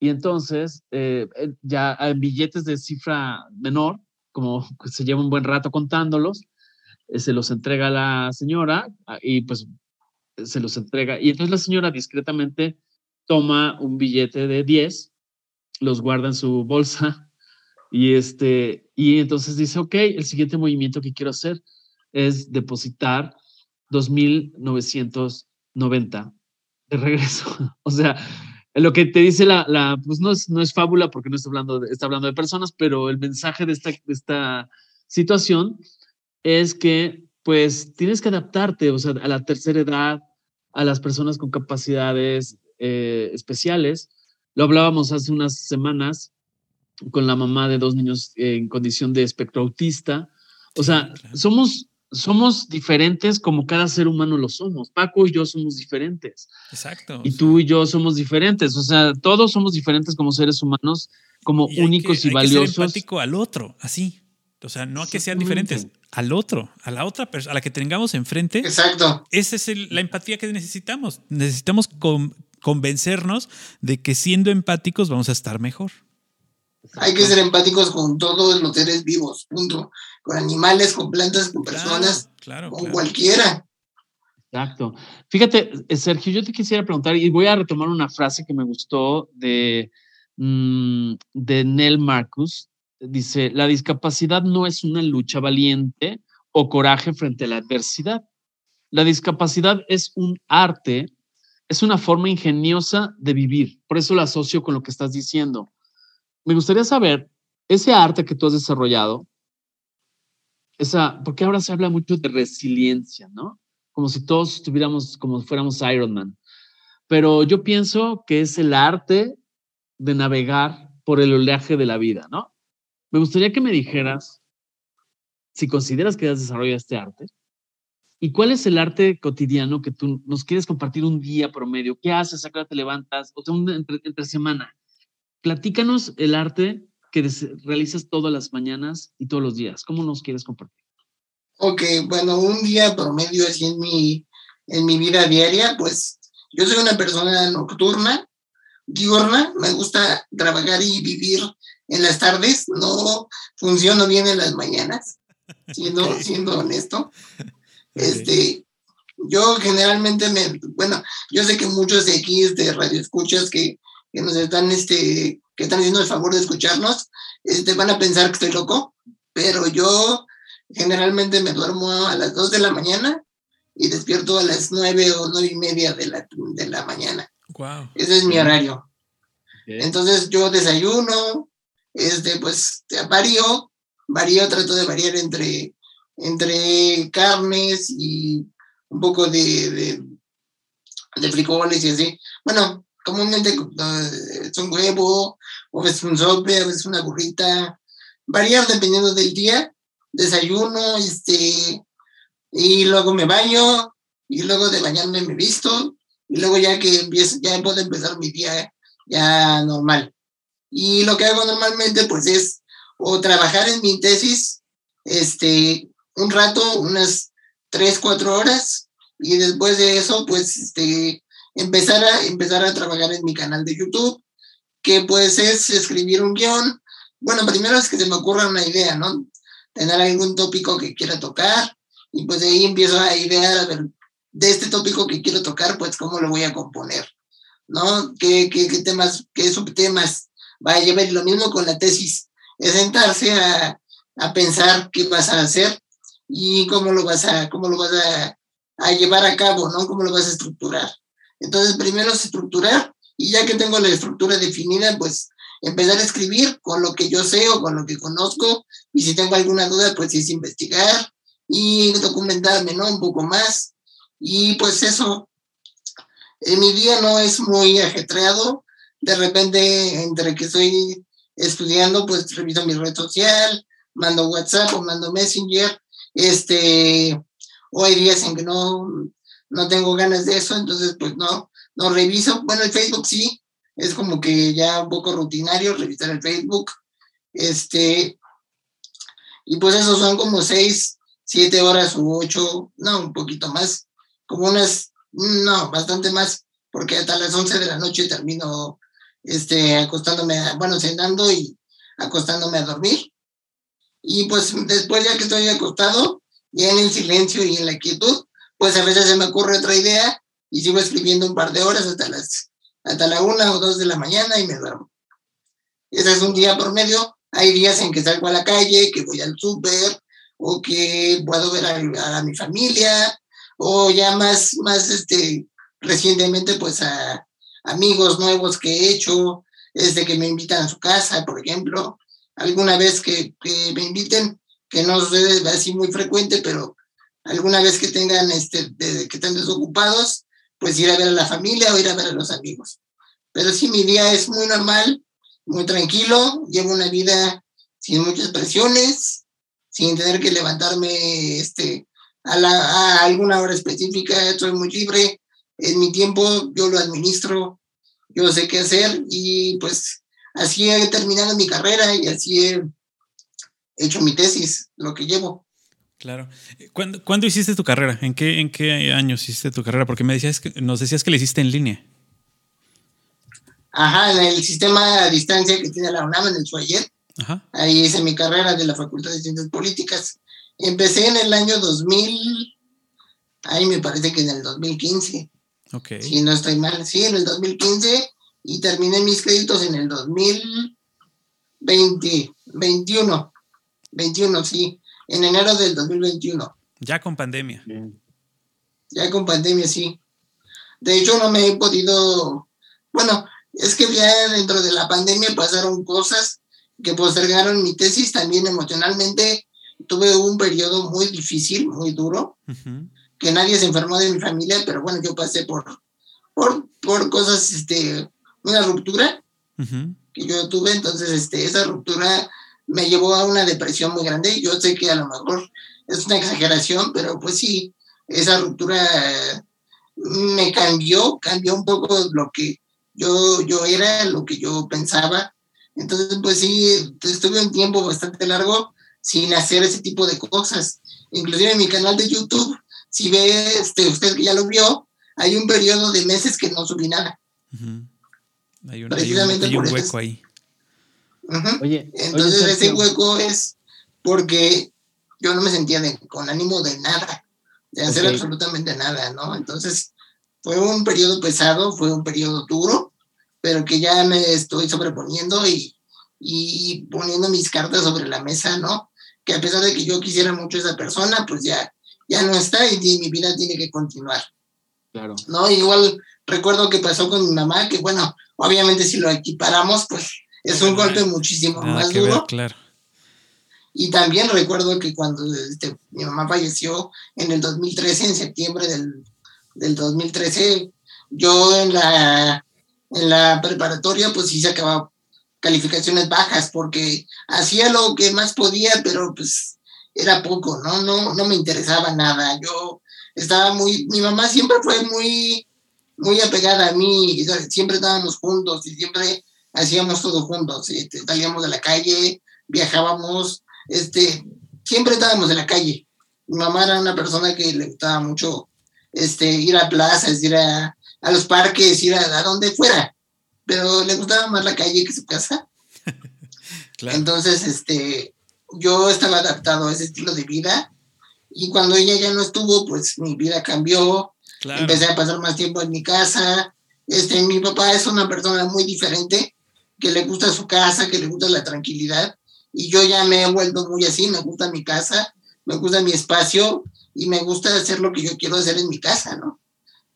y entonces eh, ya en billetes de cifra menor, como se lleva un buen rato contándolos, eh, se los entrega a la señora ah, y pues se los entrega. Y entonces la señora discretamente toma un billete de 10, los guarda en su bolsa y, este, y entonces dice, ok, el siguiente movimiento que quiero hacer es depositar 2.990 de regreso. o sea, lo que te dice la, la pues no es, no es fábula porque no está hablando, de, está hablando de personas, pero el mensaje de esta, de esta situación es que pues tienes que adaptarte, o sea, a la tercera edad, a las personas con capacidades eh, especiales. Lo hablábamos hace unas semanas con la mamá de dos niños en condición de espectro autista. O sea, somos somos diferentes como cada ser humano lo somos. Paco y yo somos diferentes. Exacto. Y tú y yo somos diferentes. O sea, todos somos diferentes como seres humanos, como únicos y valiosos. Que ser empático al otro, así. O sea, no a que sean diferentes, al otro, a la otra persona, a la que tengamos enfrente. Exacto. Esa es la empatía que necesitamos. Necesitamos convencernos de que siendo empáticos vamos a estar mejor. Hay que ser empáticos con todos los seres vivos, punto. Con animales, con plantas, con personas, con cualquiera. Exacto. Fíjate, eh, Sergio, yo te quisiera preguntar, y voy a retomar una frase que me gustó de, mm, de Nel Marcus. Dice, la discapacidad no es una lucha valiente o coraje frente a la adversidad. La discapacidad es un arte, es una forma ingeniosa de vivir. Por eso la asocio con lo que estás diciendo me gustaría saber, ese arte que tú has desarrollado, esa, porque ahora se habla mucho de resiliencia, ¿no? Como si todos estuviéramos, como fuéramos Iron Man. Pero yo pienso que es el arte de navegar por el oleaje de la vida, ¿no? Me gustaría que me dijeras si consideras que has desarrollado este arte y cuál es el arte cotidiano que tú nos quieres compartir un día promedio. ¿Qué haces? ¿A qué hora te levantas? O sea, entre, entre semana. Platícanos el arte que realizas todas las mañanas y todos los días. ¿Cómo nos quieres compartir? Ok, bueno, un día promedio así en mi, en mi vida diaria, pues yo soy una persona nocturna, diurna, me gusta trabajar y vivir en las tardes, no funciono bien en las mañanas, siendo, siendo honesto. Este, yo generalmente me, bueno, yo sé que muchos de aquí de radio escuchas que que nos están, este, que están haciendo el favor de escucharnos, este, van a pensar que estoy loco, pero yo generalmente me duermo a las 2 de la mañana y despierto a las 9 o 9 y media de la, de la mañana. Wow. Ese es mi horario. Entonces yo desayuno, este, pues varío, varío, trato de variar entre, entre carnes y un poco de, de, de frijoles y así. Bueno, comúnmente es un huevo, o es un sope, a veces una burrita, variar dependiendo del día, desayuno, este, y luego me baño, y luego de bañarme me visto, y luego ya que empiezo, ya puedo empezar mi día ya normal. Y lo que hago normalmente pues es o trabajar en mi tesis, este, un rato, unas tres, cuatro horas, y después de eso, pues, este, empezar a, empezar a trabajar en mi canal de YouTube, que pues es escribir un guion. Bueno, primero es que se me ocurra una idea, ¿no? Tener algún tópico que quiera tocar, y pues de ahí empiezo a idear, a ver, de este tópico que quiero tocar, pues cómo lo voy a componer, ¿no? ¿Qué, qué, qué temas, qué subtemas va a llevar? Lo mismo con la tesis, es sentarse a, a pensar qué vas a hacer y cómo lo vas a, cómo lo vas a, a llevar a cabo, ¿no? Cómo lo vas a estructurar. Entonces, primero es estructurar y ya que tengo la estructura definida, pues empezar a escribir con lo que yo sé o con lo que conozco y si tengo alguna duda, pues es investigar y documentarme, ¿no? Un poco más. Y pues eso, en mi día no es muy ajetreado. De repente, entre que estoy estudiando, pues reviso mi red social, mando WhatsApp o mando Messenger. Este, o hay días en que no, no tengo ganas de eso, entonces pues no, no reviso. Bueno, el Facebook sí, es como que ya un poco rutinario revisar el Facebook. Este, y pues esos son como seis, siete horas u ocho, no, un poquito más, como unas, no, bastante más, porque hasta las once de la noche termino este, acostándome, bueno, cenando y acostándome a dormir. Y pues después ya que estoy acostado, ya en el silencio y en la quietud, pues a veces se me ocurre otra idea y sigo escribiendo un par de horas hasta las hasta la una o dos de la mañana y me duermo. Ese es un día por medio. Hay días en que salgo a la calle, que voy al súper, o que puedo ver a, mi familia, o ya más, más este, recientemente, pues a amigos nuevos que he hecho, desde que me invitan a su casa, por ejemplo. Alguna vez que, que me inviten, que no es así muy frecuente, pero alguna vez que tengan, este, de, que estén desocupados, pues ir a ver a la familia o ir a ver a los amigos. Pero sí, mi día es muy normal, muy tranquilo, llevo una vida sin muchas presiones, sin tener que levantarme este, a, la, a alguna hora específica, estoy muy libre, en mi tiempo yo lo administro, yo sé qué hacer y pues así he terminado mi carrera y así he hecho mi tesis, lo que llevo. Claro. ¿Cuándo, ¿Cuándo, hiciste tu carrera? ¿En qué, ¿En qué años hiciste tu carrera? Porque me decías que, nos decías que la hiciste en línea. Ajá, en el sistema a distancia que tiene la UNAM en el Suayet. Ajá. Ahí hice mi carrera de la Facultad de Ciencias Políticas. Empecé en el año 2000, ahí me parece que en el 2015. Ok. Si no estoy mal, sí, en el 2015 y terminé mis créditos en el 2020, 21. 21, sí, en enero del 2021. Ya con pandemia. Ya con pandemia, sí. De hecho, no me he podido, bueno, es que ya dentro de la pandemia pasaron cosas que postergaron mi tesis también emocionalmente. Tuve un periodo muy difícil, muy duro, uh -huh. que nadie se enfermó de mi familia, pero bueno, yo pasé por, por, por cosas, este, una ruptura uh -huh. que yo tuve, entonces este, esa ruptura me llevó a una depresión muy grande. Yo sé que a lo mejor es una exageración, pero pues sí, esa ruptura me cambió, cambió un poco lo que yo, yo era, lo que yo pensaba. Entonces, pues sí, estuve un tiempo bastante largo sin hacer ese tipo de cosas. Inclusive en mi canal de YouTube, si ve este, usted que ya lo vio, hay un periodo de meses que no subí nada. Uh -huh. Hay un, hay un, hay un hueco ahí. Uh -huh. Oye, entonces oye, ese hueco es porque yo no me sentía de, con ánimo de nada, de hacer okay. absolutamente nada, ¿no? Entonces fue un periodo pesado, fue un periodo duro, pero que ya me estoy sobreponiendo y, y poniendo mis cartas sobre la mesa, ¿no? Que a pesar de que yo quisiera mucho a esa persona, pues ya, ya no está y, y mi vida tiene que continuar. Claro. ¿No? Igual recuerdo que pasó con mi mamá, que bueno, obviamente si lo equiparamos, pues es un golpe muchísimo Nada más duro. ver, claro. Y también recuerdo que cuando este, mi mamá falleció en el 2013, en septiembre del, del 2013, yo en la, en la preparatoria pues sí sacaba calificaciones bajas porque hacía lo que más podía, pero pues era poco, ¿no? No, no me interesaba nada. Yo estaba muy, mi mamá siempre fue muy, muy apegada a mí, siempre estábamos juntos y siempre hacíamos todo juntos, este, salíamos de la calle, viajábamos, este, siempre estábamos en la calle. Mi mamá era una persona que le gustaba mucho este, ir a plazas, ir a, a los parques, ir a, a, donde fuera, pero le gustaba más la calle que su casa. claro. Entonces, este, yo estaba adaptado a ese estilo de vida y cuando ella ya no estuvo, pues mi vida cambió, claro. empecé a pasar más tiempo en mi casa. Este, mi papá es una persona muy diferente, que le gusta su casa, que le gusta la tranquilidad y yo ya me he vuelto muy así, me gusta mi casa, me gusta mi espacio y me gusta hacer lo que yo quiero hacer en mi casa, ¿no?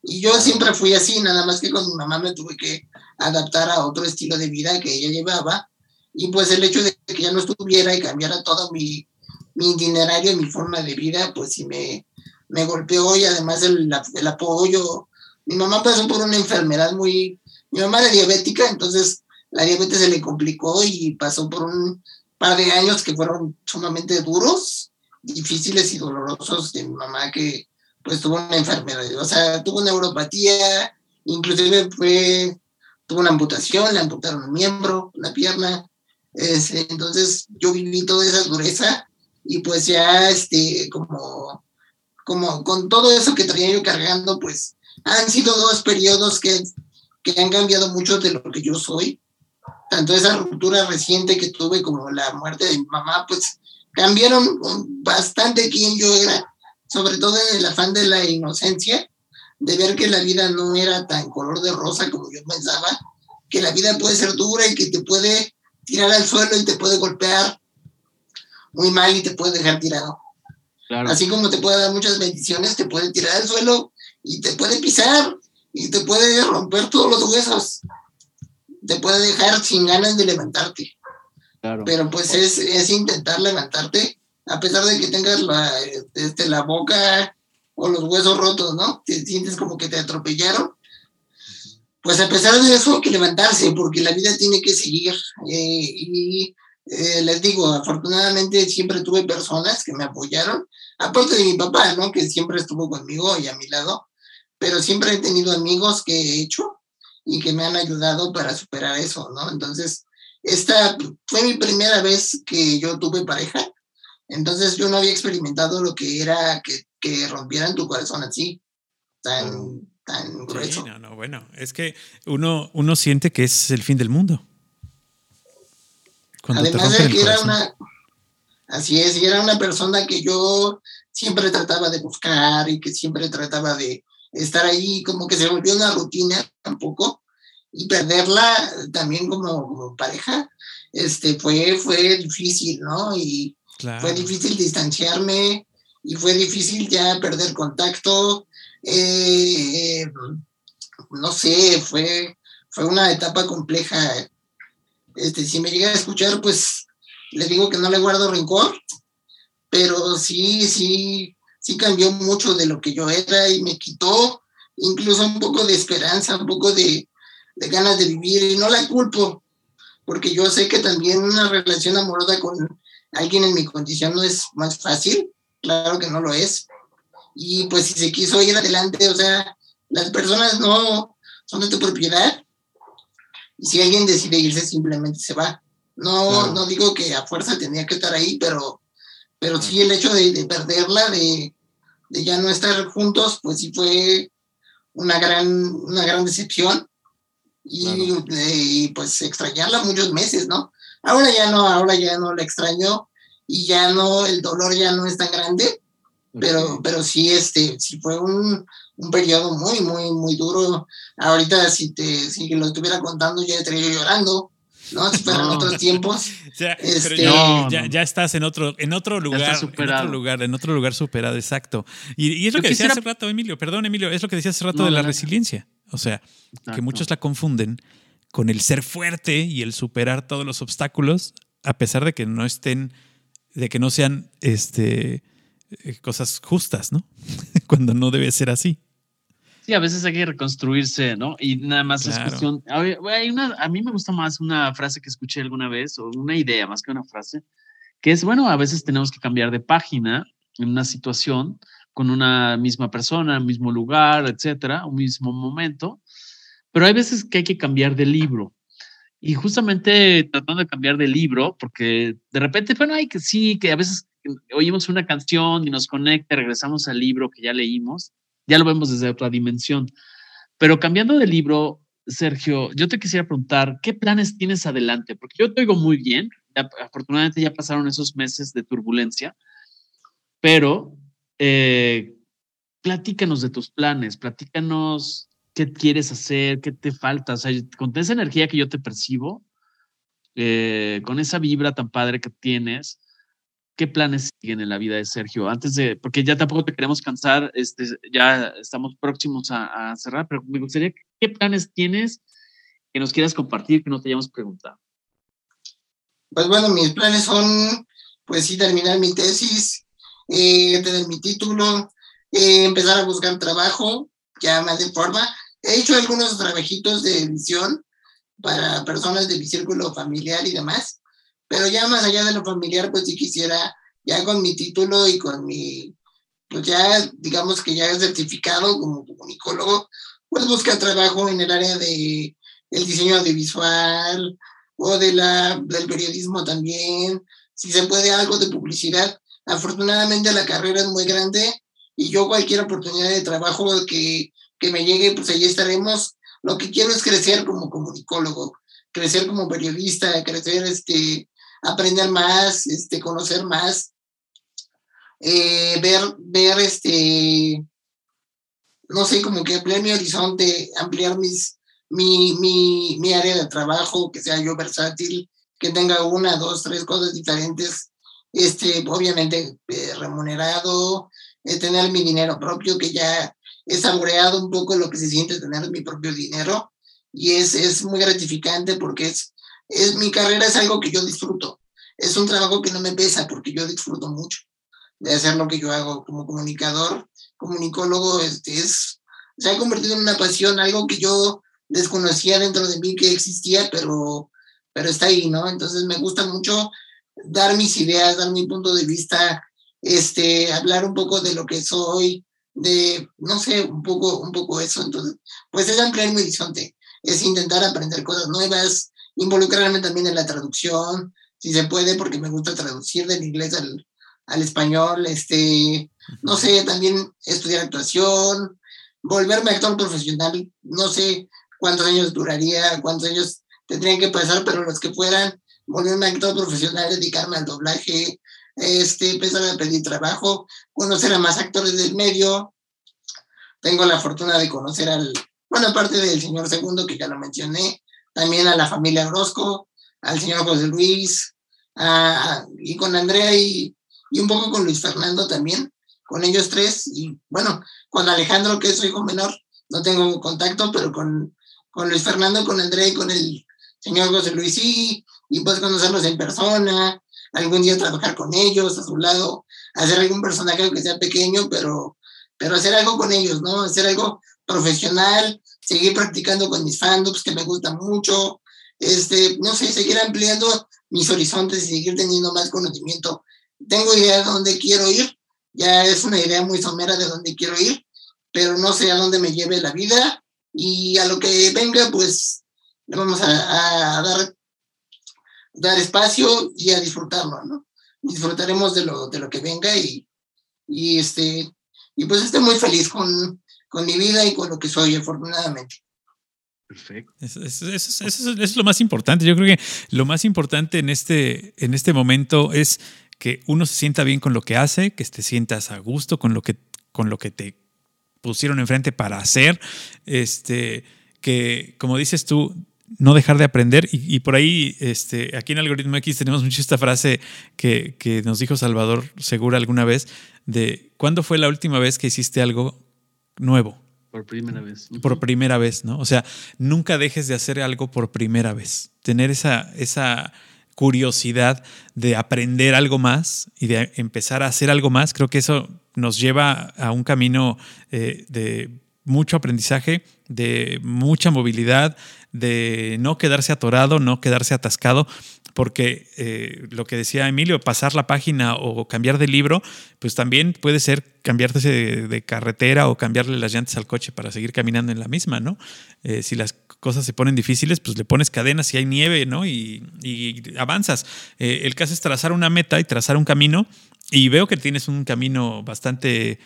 Y yo siempre fui así, nada más que con mi mamá me tuve que adaptar a otro estilo de vida que ella llevaba. Y pues el hecho de que ya no estuviera y cambiara todo mi, mi itinerario y mi forma de vida, pues sí me, me golpeó y además el, el apoyo. Mi mamá pasó por una enfermedad muy... Mi mamá era diabética, entonces la diabetes se le complicó y pasó por un par de años que fueron sumamente duros, difíciles y dolorosos de mi mamá que pues tuvo una enfermedad, o sea, tuvo neuropatía, inclusive fue, tuvo una amputación, le amputaron un miembro, la pierna, este, entonces yo viví toda esa dureza y pues ya este, como, como con todo eso que traía yo cargando, pues han sido dos periodos que, que han cambiado mucho de lo que yo soy tanto esa ruptura reciente que tuve como la muerte de mi mamá, pues cambiaron bastante quién yo era, sobre todo en el afán de la inocencia, de ver que la vida no era tan color de rosa como yo pensaba, que la vida puede ser dura y que te puede tirar al suelo y te puede golpear muy mal y te puede dejar tirado. Así como te puede dar muchas bendiciones, te puede tirar al suelo y te puede pisar y te puede romper todos los huesos te puede dejar sin ganas de levantarte. Pero pues es, es, intentar levantarte, a pesar de que tengas la, este, la boca o los huesos rotos, ¿no? Te sientes como que te atropellaron. Pues a pesar de eso, hay que levantarse, porque la vida tiene que seguir. Eh, y eh, les digo, afortunadamente siempre tuve personas que me apoyaron, aparte de mi papá, ¿no? Que siempre estuvo conmigo y a mi lado, pero siempre he tenido amigos que he hecho y que me han ayudado para superar eso, ¿no? Entonces, esta fue mi primera vez que yo tuve pareja, entonces yo no había experimentado lo que era que, que rompieran tu corazón así, tan, tan grueso. Sí, no, no, bueno, es que uno, uno siente que es el fin del mundo. Además de que era una, así es, y era una persona que yo siempre trataba de buscar y que siempre trataba de, estar ahí como que se volvió una rutina tampoco y perderla también como, pareja este fue fue difícil no y fue difícil distanciarme y fue difícil ya perder contacto eh, no sé fue fue una etapa compleja. Este si me llega a escuchar pues le digo que no le guardo rencor pero sí sí sí cambió mucho de lo que yo era y me quitó incluso un poco de esperanza, un poco de, de ganas de vivir y no la culpo, porque yo sé que también una relación amorosa con alguien en mi condición no es más fácil, claro que no lo es. Y pues si se quiso ir adelante, o sea, las personas no son de tu propiedad. Y si alguien decide irse, simplemente se va. No, no digo que a fuerza tenía que estar ahí, pero, pero sí el hecho de, perderla, de, de, ya no estar juntos, pues sí fue una gran, una gran decepción y, pues extrañarla muchos meses, ¿no? Ahora ya no, ahora ya no la extraño y ya no, el dolor ya no es tan grande, pero, pero sí, este, sí fue un, un periodo muy, muy, muy duro. Ahorita si te, si lo estuviera contando ya estaría llorando, ¿no? Si fueran otros tiempos. Ya, este, ya, ya, estás en otro, en otro lugar, en otro lugar, en otro lugar superado, exacto. Y, y es lo que decía hace rato, Emilio, perdón, Emilio, es lo que decía hace rato de la resiliencia. O sea, que muchos la confunden con el ser fuerte y el superar todos los obstáculos, a pesar de que no estén, de que no sean este, eh, cosas justas, ¿no? Cuando no debe ser así. Sí, a veces hay que reconstruirse, ¿no? Y nada más es cuestión. Hay una, a mí me gusta más una frase que escuché alguna vez, o una idea más que una frase, que es, bueno, a veces tenemos que cambiar de página en una situación con una misma persona, mismo lugar, etcétera, un mismo momento, pero hay veces que hay que cambiar de libro. Y justamente tratando de cambiar de libro, porque de repente, bueno, hay que sí, que a veces oímos una canción y nos conecta, regresamos al libro que ya leímos, ya lo vemos desde otra dimensión. Pero cambiando de libro, Sergio, yo te quisiera preguntar, ¿qué planes tienes adelante? Porque yo te oigo muy bien, afortunadamente ya pasaron esos meses de turbulencia, pero eh, platícanos de tus planes, platícanos qué quieres hacer, qué te falta, o sea, con esa energía que yo te percibo, eh, con esa vibra tan padre que tienes, ¿qué planes siguen en la vida de Sergio? Antes de, porque ya tampoco te queremos cansar, este, ya estamos próximos a, cerrar, pero me gustaría, ¿qué planes tienes que nos quieras compartir, que no te hayamos preguntado? Pues bueno, mis planes son, pues sí, terminar mi tesis, eh, tener mi título, eh, empezar a buscar trabajo, ya más de forma. He hecho algunos trabajitos de visión para personas de mi círculo familiar y demás, pero ya más allá de lo familiar, pues sí quisiera, ya con mi título y con mi, pues ya digamos que ya certificado como comunicólogo, pues buscar trabajo en el área de el diseño audiovisual o de la, del periodismo también, si se puede algo de publicidad. Afortunadamente la carrera es muy grande y yo cualquier oportunidad de trabajo que, que me llegue, pues ahí estaremos. Lo que quiero es crecer como comunicólogo, crecer como periodista, crecer este, aprender más, este, conocer más, eh, ver, ver, este, no sé, como que ampliar mi horizonte, ampliar mis, mi, mi, mi área de trabajo, que sea yo versátil, que tenga una, dos, tres cosas diferentes, este, obviamente eh, remunerado, eh, tener mi dinero propio, que ya he saboreado un poco lo que se siente tener mi propio dinero y es, es muy gratificante porque es, es mi carrera es algo que yo disfruto. Es un trabajo que no me pesa porque yo disfruto mucho de hacer lo que yo hago como comunicador, comunicólogo, este, es, se ha convertido en una pasión, algo que yo desconocía dentro de mí que existía, pero, pero está ahí, ¿no? Entonces me gusta mucho dar mis ideas, dar mi punto de vista, este, hablar un poco de lo que soy, de, no sé, un poco, un poco eso. Entonces, pues es ampliar mi horizonte, es intentar aprender cosas nuevas, involucrarme también en la traducción, si se puede, porque me gusta traducir del inglés al, al español, este, no sé, también estudiar actuación, volverme actor profesional, no sé cuántos años duraría, cuántos años tendrían que pasar, pero los que fueran, volverme actor profesional, dedicarme al doblaje, este, empezar a pedir trabajo, conocer a más actores del medio. Tengo la fortuna de conocer al, bueno, aparte del señor segundo, que ya lo mencioné, también a la familia Orozco, al señor José Luis, y con Andrea y, y, un poco con Luis Fernando también, con ellos tres, y bueno, con Alejandro, que es su hijo menor, no tengo contacto, pero con, con Luis Fernando, con Andrea y con el señor José Luis, sí, y pues conocerlos en persona, algún día trabajar con ellos, a su lado, hacer algún personaje que sea pequeño, pero, pero hacer algo con ellos, ¿no? Hacer algo profesional, seguir practicando con mis fandoms que me gustan mucho, este, no sé, seguir ampliando mis horizontes y seguir teniendo más conocimiento. Tengo idea de dónde quiero ir, ya es una idea muy somera de dónde quiero ir, pero no sé a dónde me lleve la vida y a lo que venga, pues le vamos a, a dar dar espacio y a disfrutarlo, ¿no? Disfrutaremos de lo, de lo que venga y, y, este, y pues estoy muy feliz con, con mi vida y con lo que soy, afortunadamente. Perfecto. Eso, es lo más importante. Yo creo que lo más importante en este, en este momento es que uno se sienta bien con lo que hace, que te sientas a gusto con lo que, con lo que te pusieron enfrente para hacer. Este, que, como dices tú, no dejar de aprender. Y, por ahí, este, aquí en Algoritmo X tenemos mucho esta frase que, que, nos dijo Salvador Segura alguna vez de ¿cuándo fue la última vez que hiciste algo nuevo? Por primera vez. Por primera vez, ¿no? O sea, nunca dejes de hacer algo por primera vez. Tener esa, esa curiosidad de aprender algo más y de empezar a hacer algo más, creo que eso nos lleva a un camino eh, de mucho aprendizaje, de mucha movilidad, de no quedarse atorado, no quedarse atascado, porque eh, lo que decía Emilio, pasar la página o cambiar de libro, pues también puede ser cambiarse de, carretera o cambiarle las llantas al coche para seguir caminando en la misma, ¿no? Eh, si las cosas se ponen difíciles, pues le pones cadenas si hay nieve, ¿no? Y, avanzas. Eh, el caso es trazar una meta y trazar un camino, y veo que tienes un camino bastante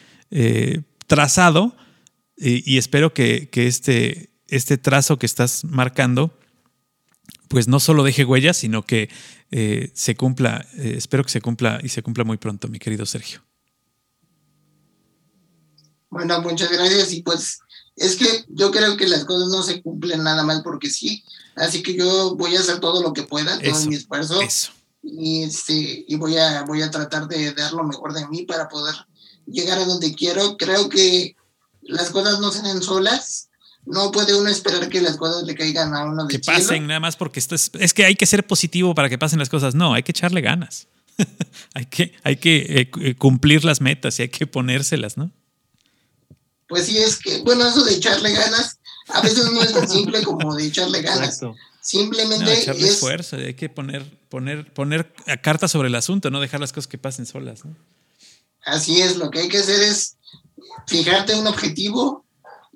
trazado, y espero que, que este, este trazo que estás marcando pues no solo deje huellas, sino que eh, se cumpla, eh, espero que se cumpla y se cumpla muy pronto, mi querido Sergio. Bueno, muchas gracias y pues es que yo creo que las cosas no se cumplen nada más porque sí, así que yo voy a hacer todo lo que pueda, todo mi esfuerzo y este y voy a voy a tratar de dar lo mejor de mí para poder llegar a donde quiero. Creo que las cosas no se den solas, no puede uno esperar que las cosas le caigan a uno de Que pasen, nada más porque esto es, es que hay que ser positivo para que pasen las cosas. No, hay que echarle ganas. hay que, hay que eh, eh, cumplir las metas y hay que ponérselas, ¿no? Pues sí, es que, bueno, eso de echarle ganas, a veces no es tan simple como de echarle ganas. Simplemente no, echarle esfuerzo, hay que poner, poner, poner cartas sobre el asunto, no dejar las cosas que pasen solas, ¿no? Así es, lo que hay que hacer es fijarte un objetivo,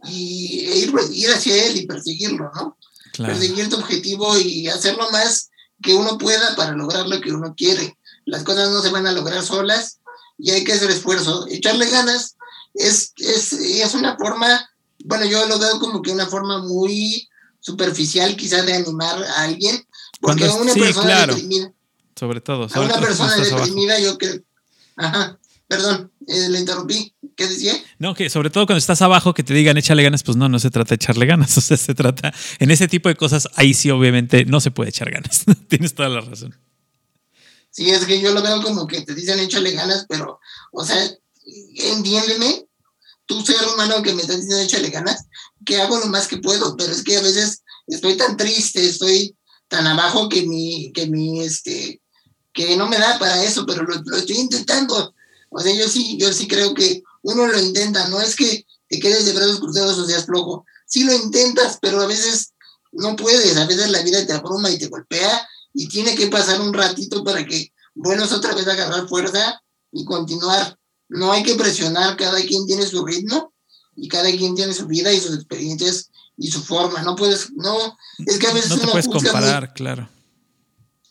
y e ir, ir hacia él y perseguirlo, ¿no? Perseguir tu objetivo y hacerlo más que uno pueda para lograr lo que uno quiere. Las cosas no se van a lograr solas y hay que hacer esfuerzo. Echarle ganas es, es, es una forma, bueno, yo lo veo como que una forma muy superficial quizás de animar a alguien, porque a una persona deprimida, sobre todo, a una persona deprimida yo creo, ajá, Perdón, eh, le interrumpí. ¿Qué decía? No, que sobre todo cuando estás abajo que te digan échale ganas, pues no, no se trata de echarle ganas. O sea, se trata, en ese tipo de cosas, ahí sí obviamente no se puede echar ganas. Tienes toda la razón. Sí, es que yo lo veo como que te dicen échale ganas, pero, o sea, entiéndeme, tú ser humano que me estás diciendo échale ganas, que hago lo más que puedo, pero es que a veces estoy tan triste, estoy tan abajo que mi, que mi, este, que no me da para eso, pero lo estoy intentando o sea, yo sí, yo sí creo que uno lo intenta, no es que te quedes de brazos cruzados o seas flojo. Sí lo intentas, pero a veces no puedes, a veces la vida te abruma y te golpea y tiene que pasar un ratito para que vuelvas otra vez a agarrar fuerza y continuar. No hay que presionar, cada quien tiene su ritmo y cada quien tiene su vida y sus experiencias y su forma. No puedes, no, es que a veces no te puedes comparar, claro.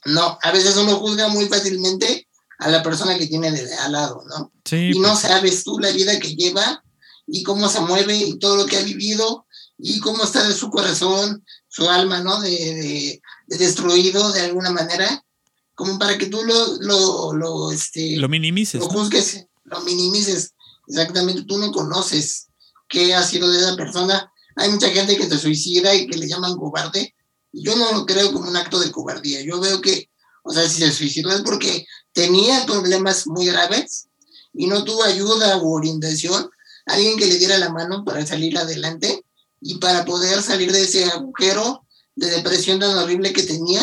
No, a veces uno juzga muy fácilmente a la persona que tiene de, al lado, ¿no? Sí, y no pues. sabes tú la vida que lleva y cómo se mueve y todo lo que ha vivido y cómo está de su corazón, su alma, ¿no? De, destruido de alguna manera, como para que tú lo, lo, lo, este, lo minimices. Lo juzgues, lo minimices. Exactamente, tú no conoces qué ha sido de esa persona. Hay mucha gente que se suicida y que le llaman cobarde. Yo no lo creo como un acto de cobardía. Yo veo que, o sea, si se suicidó es porque tenía problemas muy graves y no tuvo ayuda u orientación, alguien que le diera la mano para salir adelante y para poder salir de ese agujero de depresión tan horrible que tenía,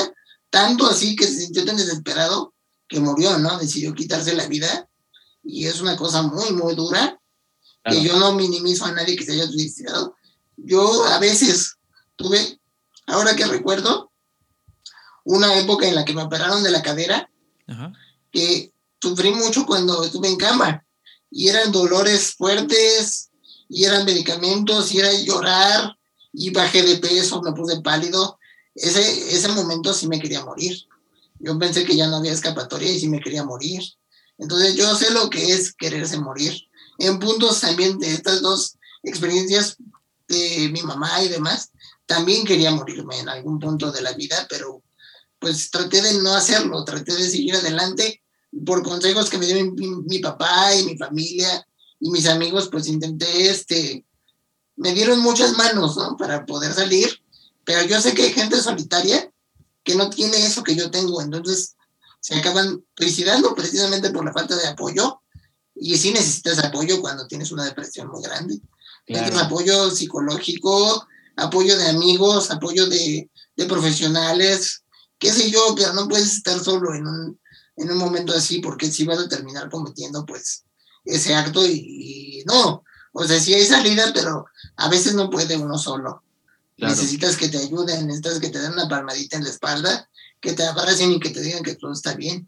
tanto así que se sintió tan desesperado que murió, ¿no? Decidió quitarse la vida y es una cosa muy, muy dura, que yo no minimizo a nadie que se haya suicidado. Yo a veces tuve, ahora que recuerdo, una época en la que me operaron de la cadera, Ajá que sufrí mucho cuando estuve en cama y eran dolores fuertes y eran medicamentos y era llorar y bajé de peso, me puse pálido. Ese, ese momento sí me quería morir. Yo pensé que ya no había escapatoria y sí me quería morir. Entonces yo sé lo que es quererse morir. En puntos también de estas dos experiencias de mi mamá y demás, también quería morirme en algún punto de la vida, pero pues traté de no hacerlo, traté de seguir adelante. Por consejos que me dio mi, papá y mi familia y mis amigos, pues intenté, este, me dieron muchas manos, ¿no? Para poder salir, pero yo sé que hay gente solitaria que no tiene eso que yo tengo, entonces se acaban suicidando precisamente por la falta de apoyo y sí necesitas apoyo cuando tienes una depresión muy grande. Apoyo psicológico, apoyo de amigos, apoyo de, de profesionales, qué sé yo, pero no puedes estar solo en un, en un momento así porque si vas a terminar cometiendo pues ese acto y, no, O sea, sí hay salida, pero a veces no puede uno solo. Necesitas que te ayuden, necesitas que te den una palmadita en la espalda, que te abracen y que te digan que todo está bien.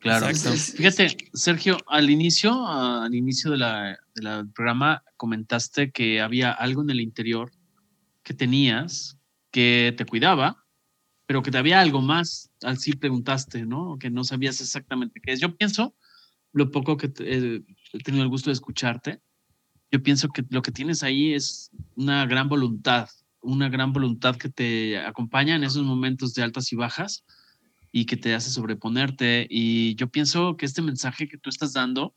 Claro. Fíjate, Sergio, al inicio, al inicio de la, del programa comentaste que había algo en el interior que tenías que te cuidaba, pero que te había algo más. Al sí preguntaste, ¿no? Que no sabías exactamente qué es. Yo pienso, lo poco que eh, he tenido el gusto de escucharte, yo pienso que lo que tienes ahí es una gran voluntad, una gran voluntad que te acompaña en esos momentos de altas y bajas y que te hace sobreponerte. Y yo pienso que este mensaje que tú estás dando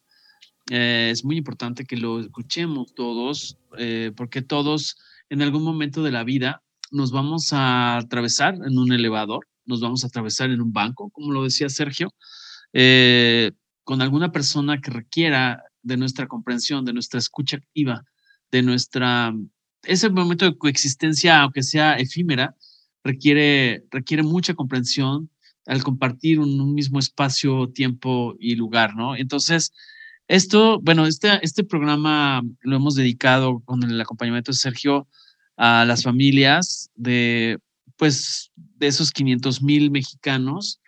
eh, es muy importante que lo escuchemos todos, eh, porque todos en algún momento de la vida nos vamos a atravesar en un elevador, nos vamos a atravesar en un banco, como lo decía Sergio, eh, con alguna persona que requiera de nuestra comprensión, de nuestra escucha activa, de nuestra ese momento de coexistencia, aunque sea efímera, requiere, requiere mucha comprensión al compartir un, mismo espacio, tiempo y lugar, ¿no? Entonces, esto, bueno, este, este programa lo hemos dedicado con el acompañamiento de Sergio a las familias de, pues, de esos 500 mil mexicanos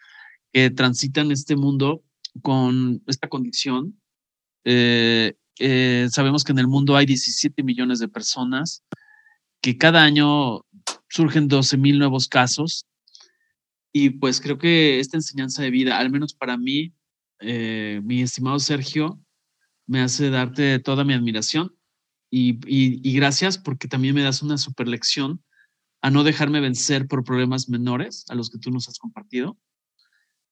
que transitan este mundo con esta condición eh, eh, sabemos que en el mundo hay 17 millones de personas, que cada año surgen 12 mil nuevos casos. Y pues creo que esta enseñanza de vida, al menos para mí, eh, mi estimado Sergio, me hace darte toda mi admiración y, y, gracias porque también me das una super lección a no dejarme vencer por problemas menores a los que tú nos has compartido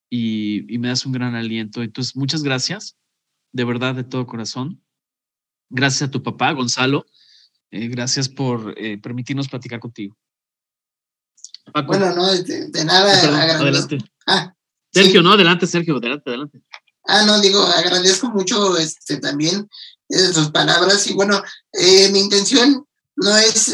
y, y me das un gran aliento. Entonces, muchas gracias, de verdad, de todo corazón. Gracias a tu papá, Gonzalo. Eh, gracias por eh, permitirnos platicar contigo. Bueno, no, de, nada. adelante. Ah, Sergio, no, adelante, Sergio, adelante, adelante. Ah, no, digo, agradezco mucho este, también sus palabras y bueno, mi intención no es,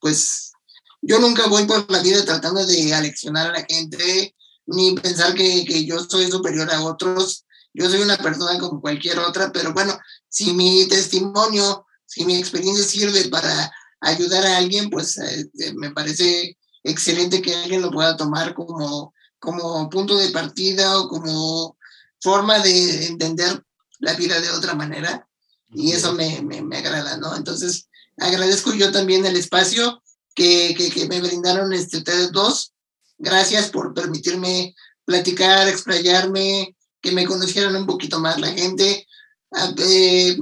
pues, yo nunca voy por la vida tratando de aleccionar a la gente ni pensar que, que yo soy superior a otros. Yo soy una persona como cualquier otra, pero bueno, si mi testimonio, si mi experiencia sirve para ayudar a alguien, pues eh, eh, me parece excelente que alguien lo pueda tomar como, como punto de partida o como forma de entender la vida de otra manera. Y eso me, me, agrada, ¿no? Entonces, agradezco yo también el espacio que, que, que me brindaron este, ustedes dos. Gracias por permitirme platicar, explayarme, que me conocieran un poquito más la gente. Ah, eh,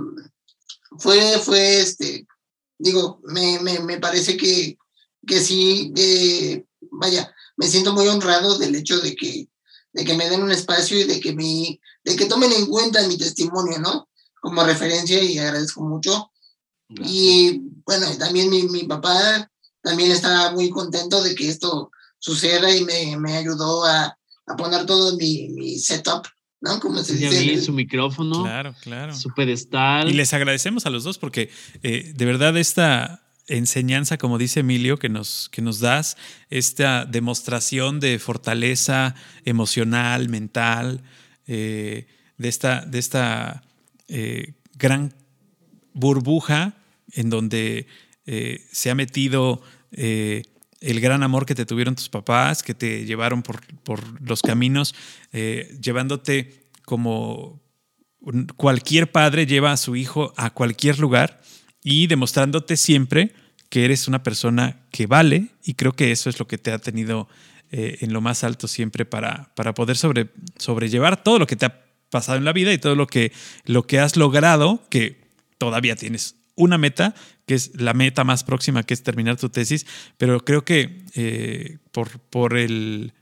fue, fue, este, digo, me, me, me parece que, que sí, vaya, me siento muy honrado del hecho de que, de que me den un espacio y de que, mi, de que tomen en cuenta mi testimonio, ¿no? Como referencia y agradezco mucho. Y bueno, también mi, mi, papá también estaba muy contento de que esto suceda y me, me ayudó a, a poner todo mi, mi setup ¿no? Como se dice. su micrófono. Claro, claro. Su pedestal. Y les agradecemos a los dos porque eh, de verdad esta enseñanza, como dice Emilio, que nos, que nos das, esta demostración de fortaleza emocional, mental, eh, de esta, de esta eh, gran burbuja en donde se ha metido el gran amor que te tuvieron tus papás, que te llevaron por, los caminos, eh, llevándote como cualquier padre lleva a su hijo a cualquier lugar y demostrándote siempre que eres una persona que vale y creo que eso es lo que te ha tenido eh, en lo más alto siempre para, para poder sobre, sobrellevar todo lo que te ha pasado en la vida y todo lo que, lo que has logrado, que todavía tienes una meta, que es la meta más próxima, que es terminar tu tesis, pero creo que eh, por, por, el,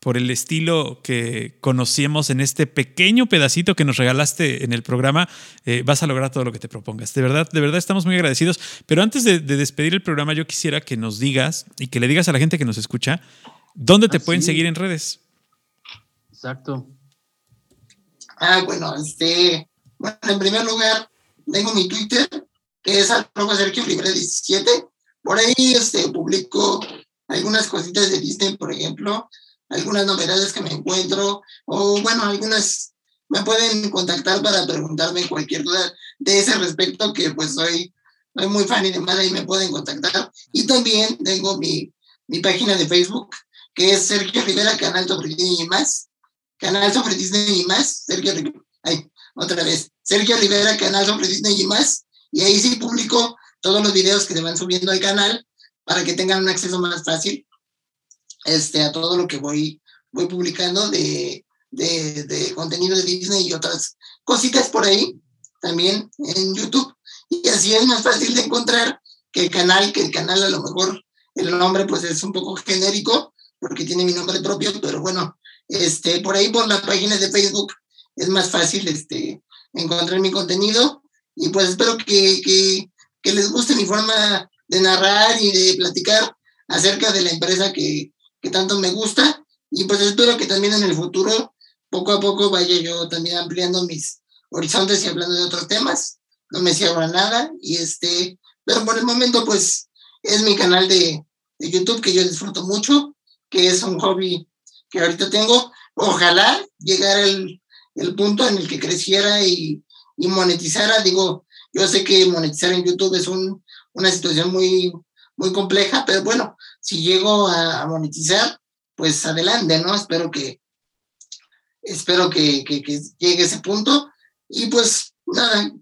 por el estilo que conocíamos en este pequeño pedacito que nos regalaste en el programa, eh, vas a lograr todo lo que te propongas. De verdad, de verdad estamos muy agradecidos. Pero antes de, despedir el programa, yo quisiera que nos digas y que le digas a la gente que nos escucha, ¿dónde te ah, pueden seguir en redes? Exacto. Ah, bueno, este, bueno, en primer lugar, tengo mi Twitter, que es arroba Sergio Libre 17. Por ahí este, publico algunas cositas de Disney, por ejemplo, algunas novedades que me encuentro, o bueno, algunas me pueden contactar para preguntarme cualquier duda. de ese respecto, que pues soy, soy muy fan y demás, ahí me pueden contactar. Y también tengo mi, mi página de Facebook, que es Sergio Rivera, canal Disney y más. Canal sobre Disney y más. Sergio. Ay, otra vez. Sergio Rivera, canal sobre Disney y más. Y ahí sí publico todos los videos que se van subiendo al canal para que tengan un acceso más fácil este, a todo lo que voy, voy publicando de, de, de contenido de Disney y otras cositas por ahí también en YouTube. Y así es más fácil de encontrar que el canal, que el canal a lo mejor el nombre pues es un poco genérico porque tiene mi nombre propio, pero bueno, este, por ahí por la página de Facebook es más fácil este, encontrar mi contenido y pues espero que, que, que les guste mi forma de narrar y de platicar acerca de la empresa que, que tanto me gusta y pues espero que también en el futuro poco a poco vaya yo también ampliando mis horizontes y hablando de otros temas. No me cierro a nada y este, pero por el momento pues es mi canal de, de YouTube que yo disfruto mucho, que es un hobby que ahorita tengo. Ojalá llegara el, el punto en el que creciera y, y, monetizara. Digo, yo sé que monetizar en YouTube es un, una situación muy, muy compleja, pero bueno, si llego a, a monetizar, pues adelante, ¿no? Espero que, espero que, que, que, llegue ese punto. Y pues nada,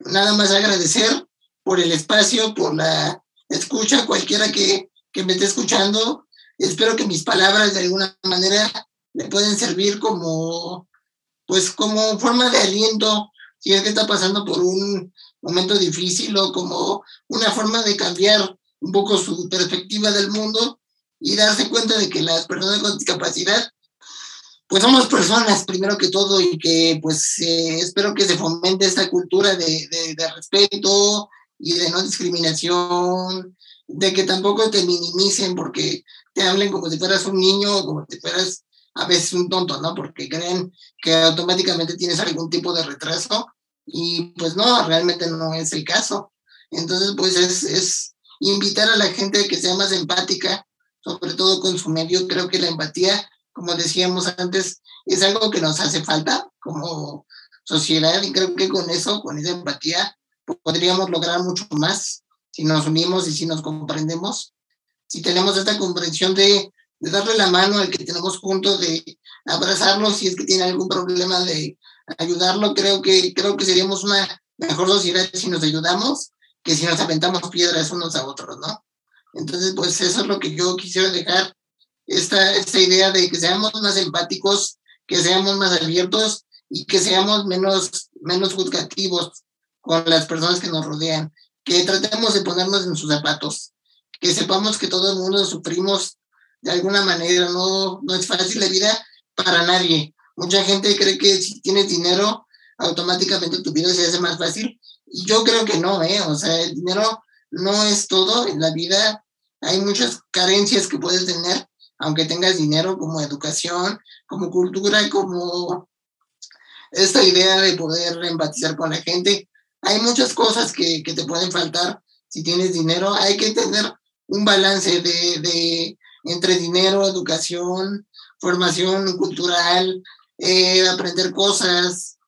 nada más agradecer por el espacio, por la escucha, cualquiera que, que me esté escuchando. Espero que mis palabras de alguna manera le pueden servir como, pues, como forma de aliento si es que está pasando por un momento difícil o como una forma de cambiar un poco su perspectiva del mundo y darse cuenta de que las personas con discapacidad, pues somos personas primero que todo y que pues eh, espero que se fomente esta cultura de, de, de respeto y de no discriminación de que tampoco te minimicen porque te hablen como si fueras un niño o como si fueras a veces un tonto, ¿no? Porque creen que automáticamente tienes algún tipo de retraso y pues no, realmente no es el caso. Entonces, pues es, es invitar a la gente a que sea más empática, sobre todo con su medio. Creo que la empatía, como decíamos antes, es algo que nos hace falta como sociedad y creo que con eso, con esa empatía, podríamos lograr mucho más si nos unimos y si nos comprendemos, si tenemos esta comprensión de, darle la mano al que tenemos juntos, de abrazarlo si es que tiene algún problema, de ayudarlo, creo que, creo que seríamos una mejor sociedad si nos ayudamos que si nos aventamos piedras unos a otros, ¿no? Entonces, pues eso es lo que yo quisiera dejar, esta, esta idea de que seamos más empáticos, que seamos más abiertos y que seamos menos, menos juzgativos con las personas que nos rodean que tratemos de ponernos en sus zapatos, que sepamos que todo el mundo sufrimos de alguna manera, no, no es fácil la vida para nadie. Mucha gente cree que si tienes dinero, automáticamente tu vida se hace más fácil. Y yo creo que no, ¿eh? O sea, el dinero no es todo en la vida. Hay muchas carencias que puedes tener, aunque tengas dinero, como educación, como cultura, como esta idea de poder empatizar con la gente hay muchas cosas que, que, te pueden faltar si tienes dinero. Hay que tener un balance de, de entre dinero, educación, formación cultural, eh, aprender cosas,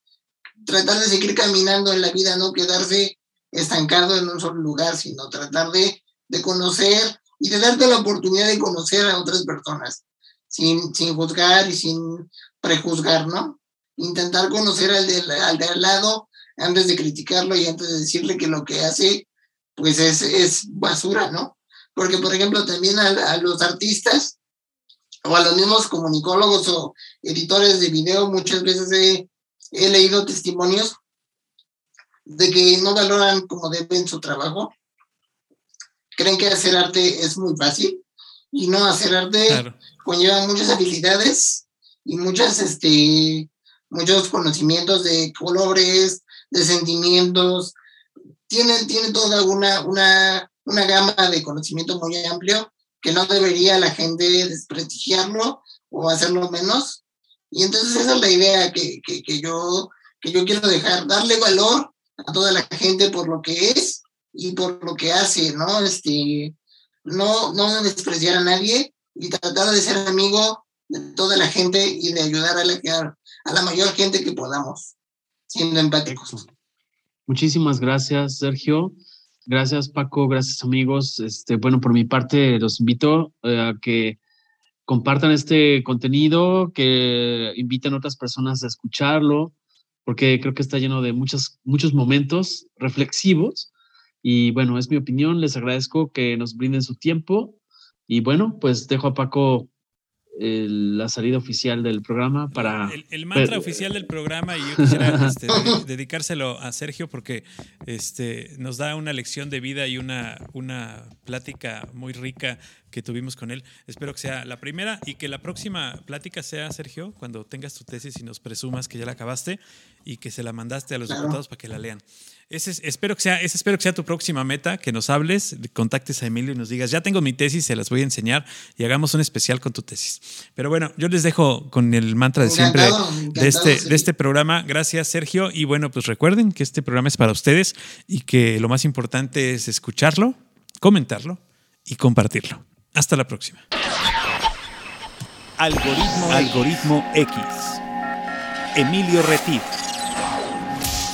tratar de seguir caminando en la vida, no quedarse estancado en un solo lugar, sino tratar de, de conocer y de darte la oportunidad de conocer a otras personas, sin, sin juzgar y sin prejuzgar, ¿no? Intentar conocer al de, al de al lado antes de criticarlo y antes de decirle que lo que hace, pues es, es basura, ¿no? Porque, por ejemplo, también a, a, los artistas o a los mismos comunicólogos o editores de video, muchas veces he, he leído testimonios de que no valoran como deben su trabajo. Creen que hacer arte es muy fácil y no hacer arte claro. conlleva muchas habilidades y muchas, este, muchos conocimientos de colores, de sentimientos, tiene, tiene toda una, una, una gama de conocimiento muy amplio que no debería la gente desprestigiarlo o hacerlo menos. Y entonces esa es la idea que, que, que, yo, que yo quiero dejar, darle valor a toda la gente por lo que es y por lo que hace, ¿no? Este, no, no despreciar a nadie y tratar de ser amigo de toda la gente y de ayudar a la, a la mayor gente que podamos siendo empáticos. Muchísimas gracias, Sergio. Gracias, Paco. Gracias, amigos. Este, bueno, por mi parte, los invito eh, a que compartan este contenido, que inviten a otras personas a escucharlo, porque creo que está lleno de muchos, muchos momentos reflexivos. Y bueno, es mi opinión. Les agradezco que nos brinden su tiempo. Y bueno, pues dejo a Paco la salida oficial del programa para... El, mantra oficial del programa y yo quisiera este, dedicárselo a Sergio porque este, nos da una lección de vida y una, una plática muy rica que tuvimos con él. Espero que sea la primera y que la próxima plática sea, Sergio, cuando tengas tu tesis y nos presumas que ya la acabaste y que se la mandaste a los diputados para que la lean. Ese espero, que sea, ese espero que sea tu próxima meta, que nos hables, contactes a Emilio y nos digas, ya tengo mi tesis, se las voy a enseñar y hagamos un especial con tu tesis. Pero bueno, yo les dejo con el mantra de siempre de, este, de este programa. Gracias, Sergio. Y bueno, pues recuerden que este programa es para ustedes y que lo más importante es escucharlo, comentarlo y compartirlo. Hasta la próxima. Algoritmo, Algoritmo X. Emilio Retif.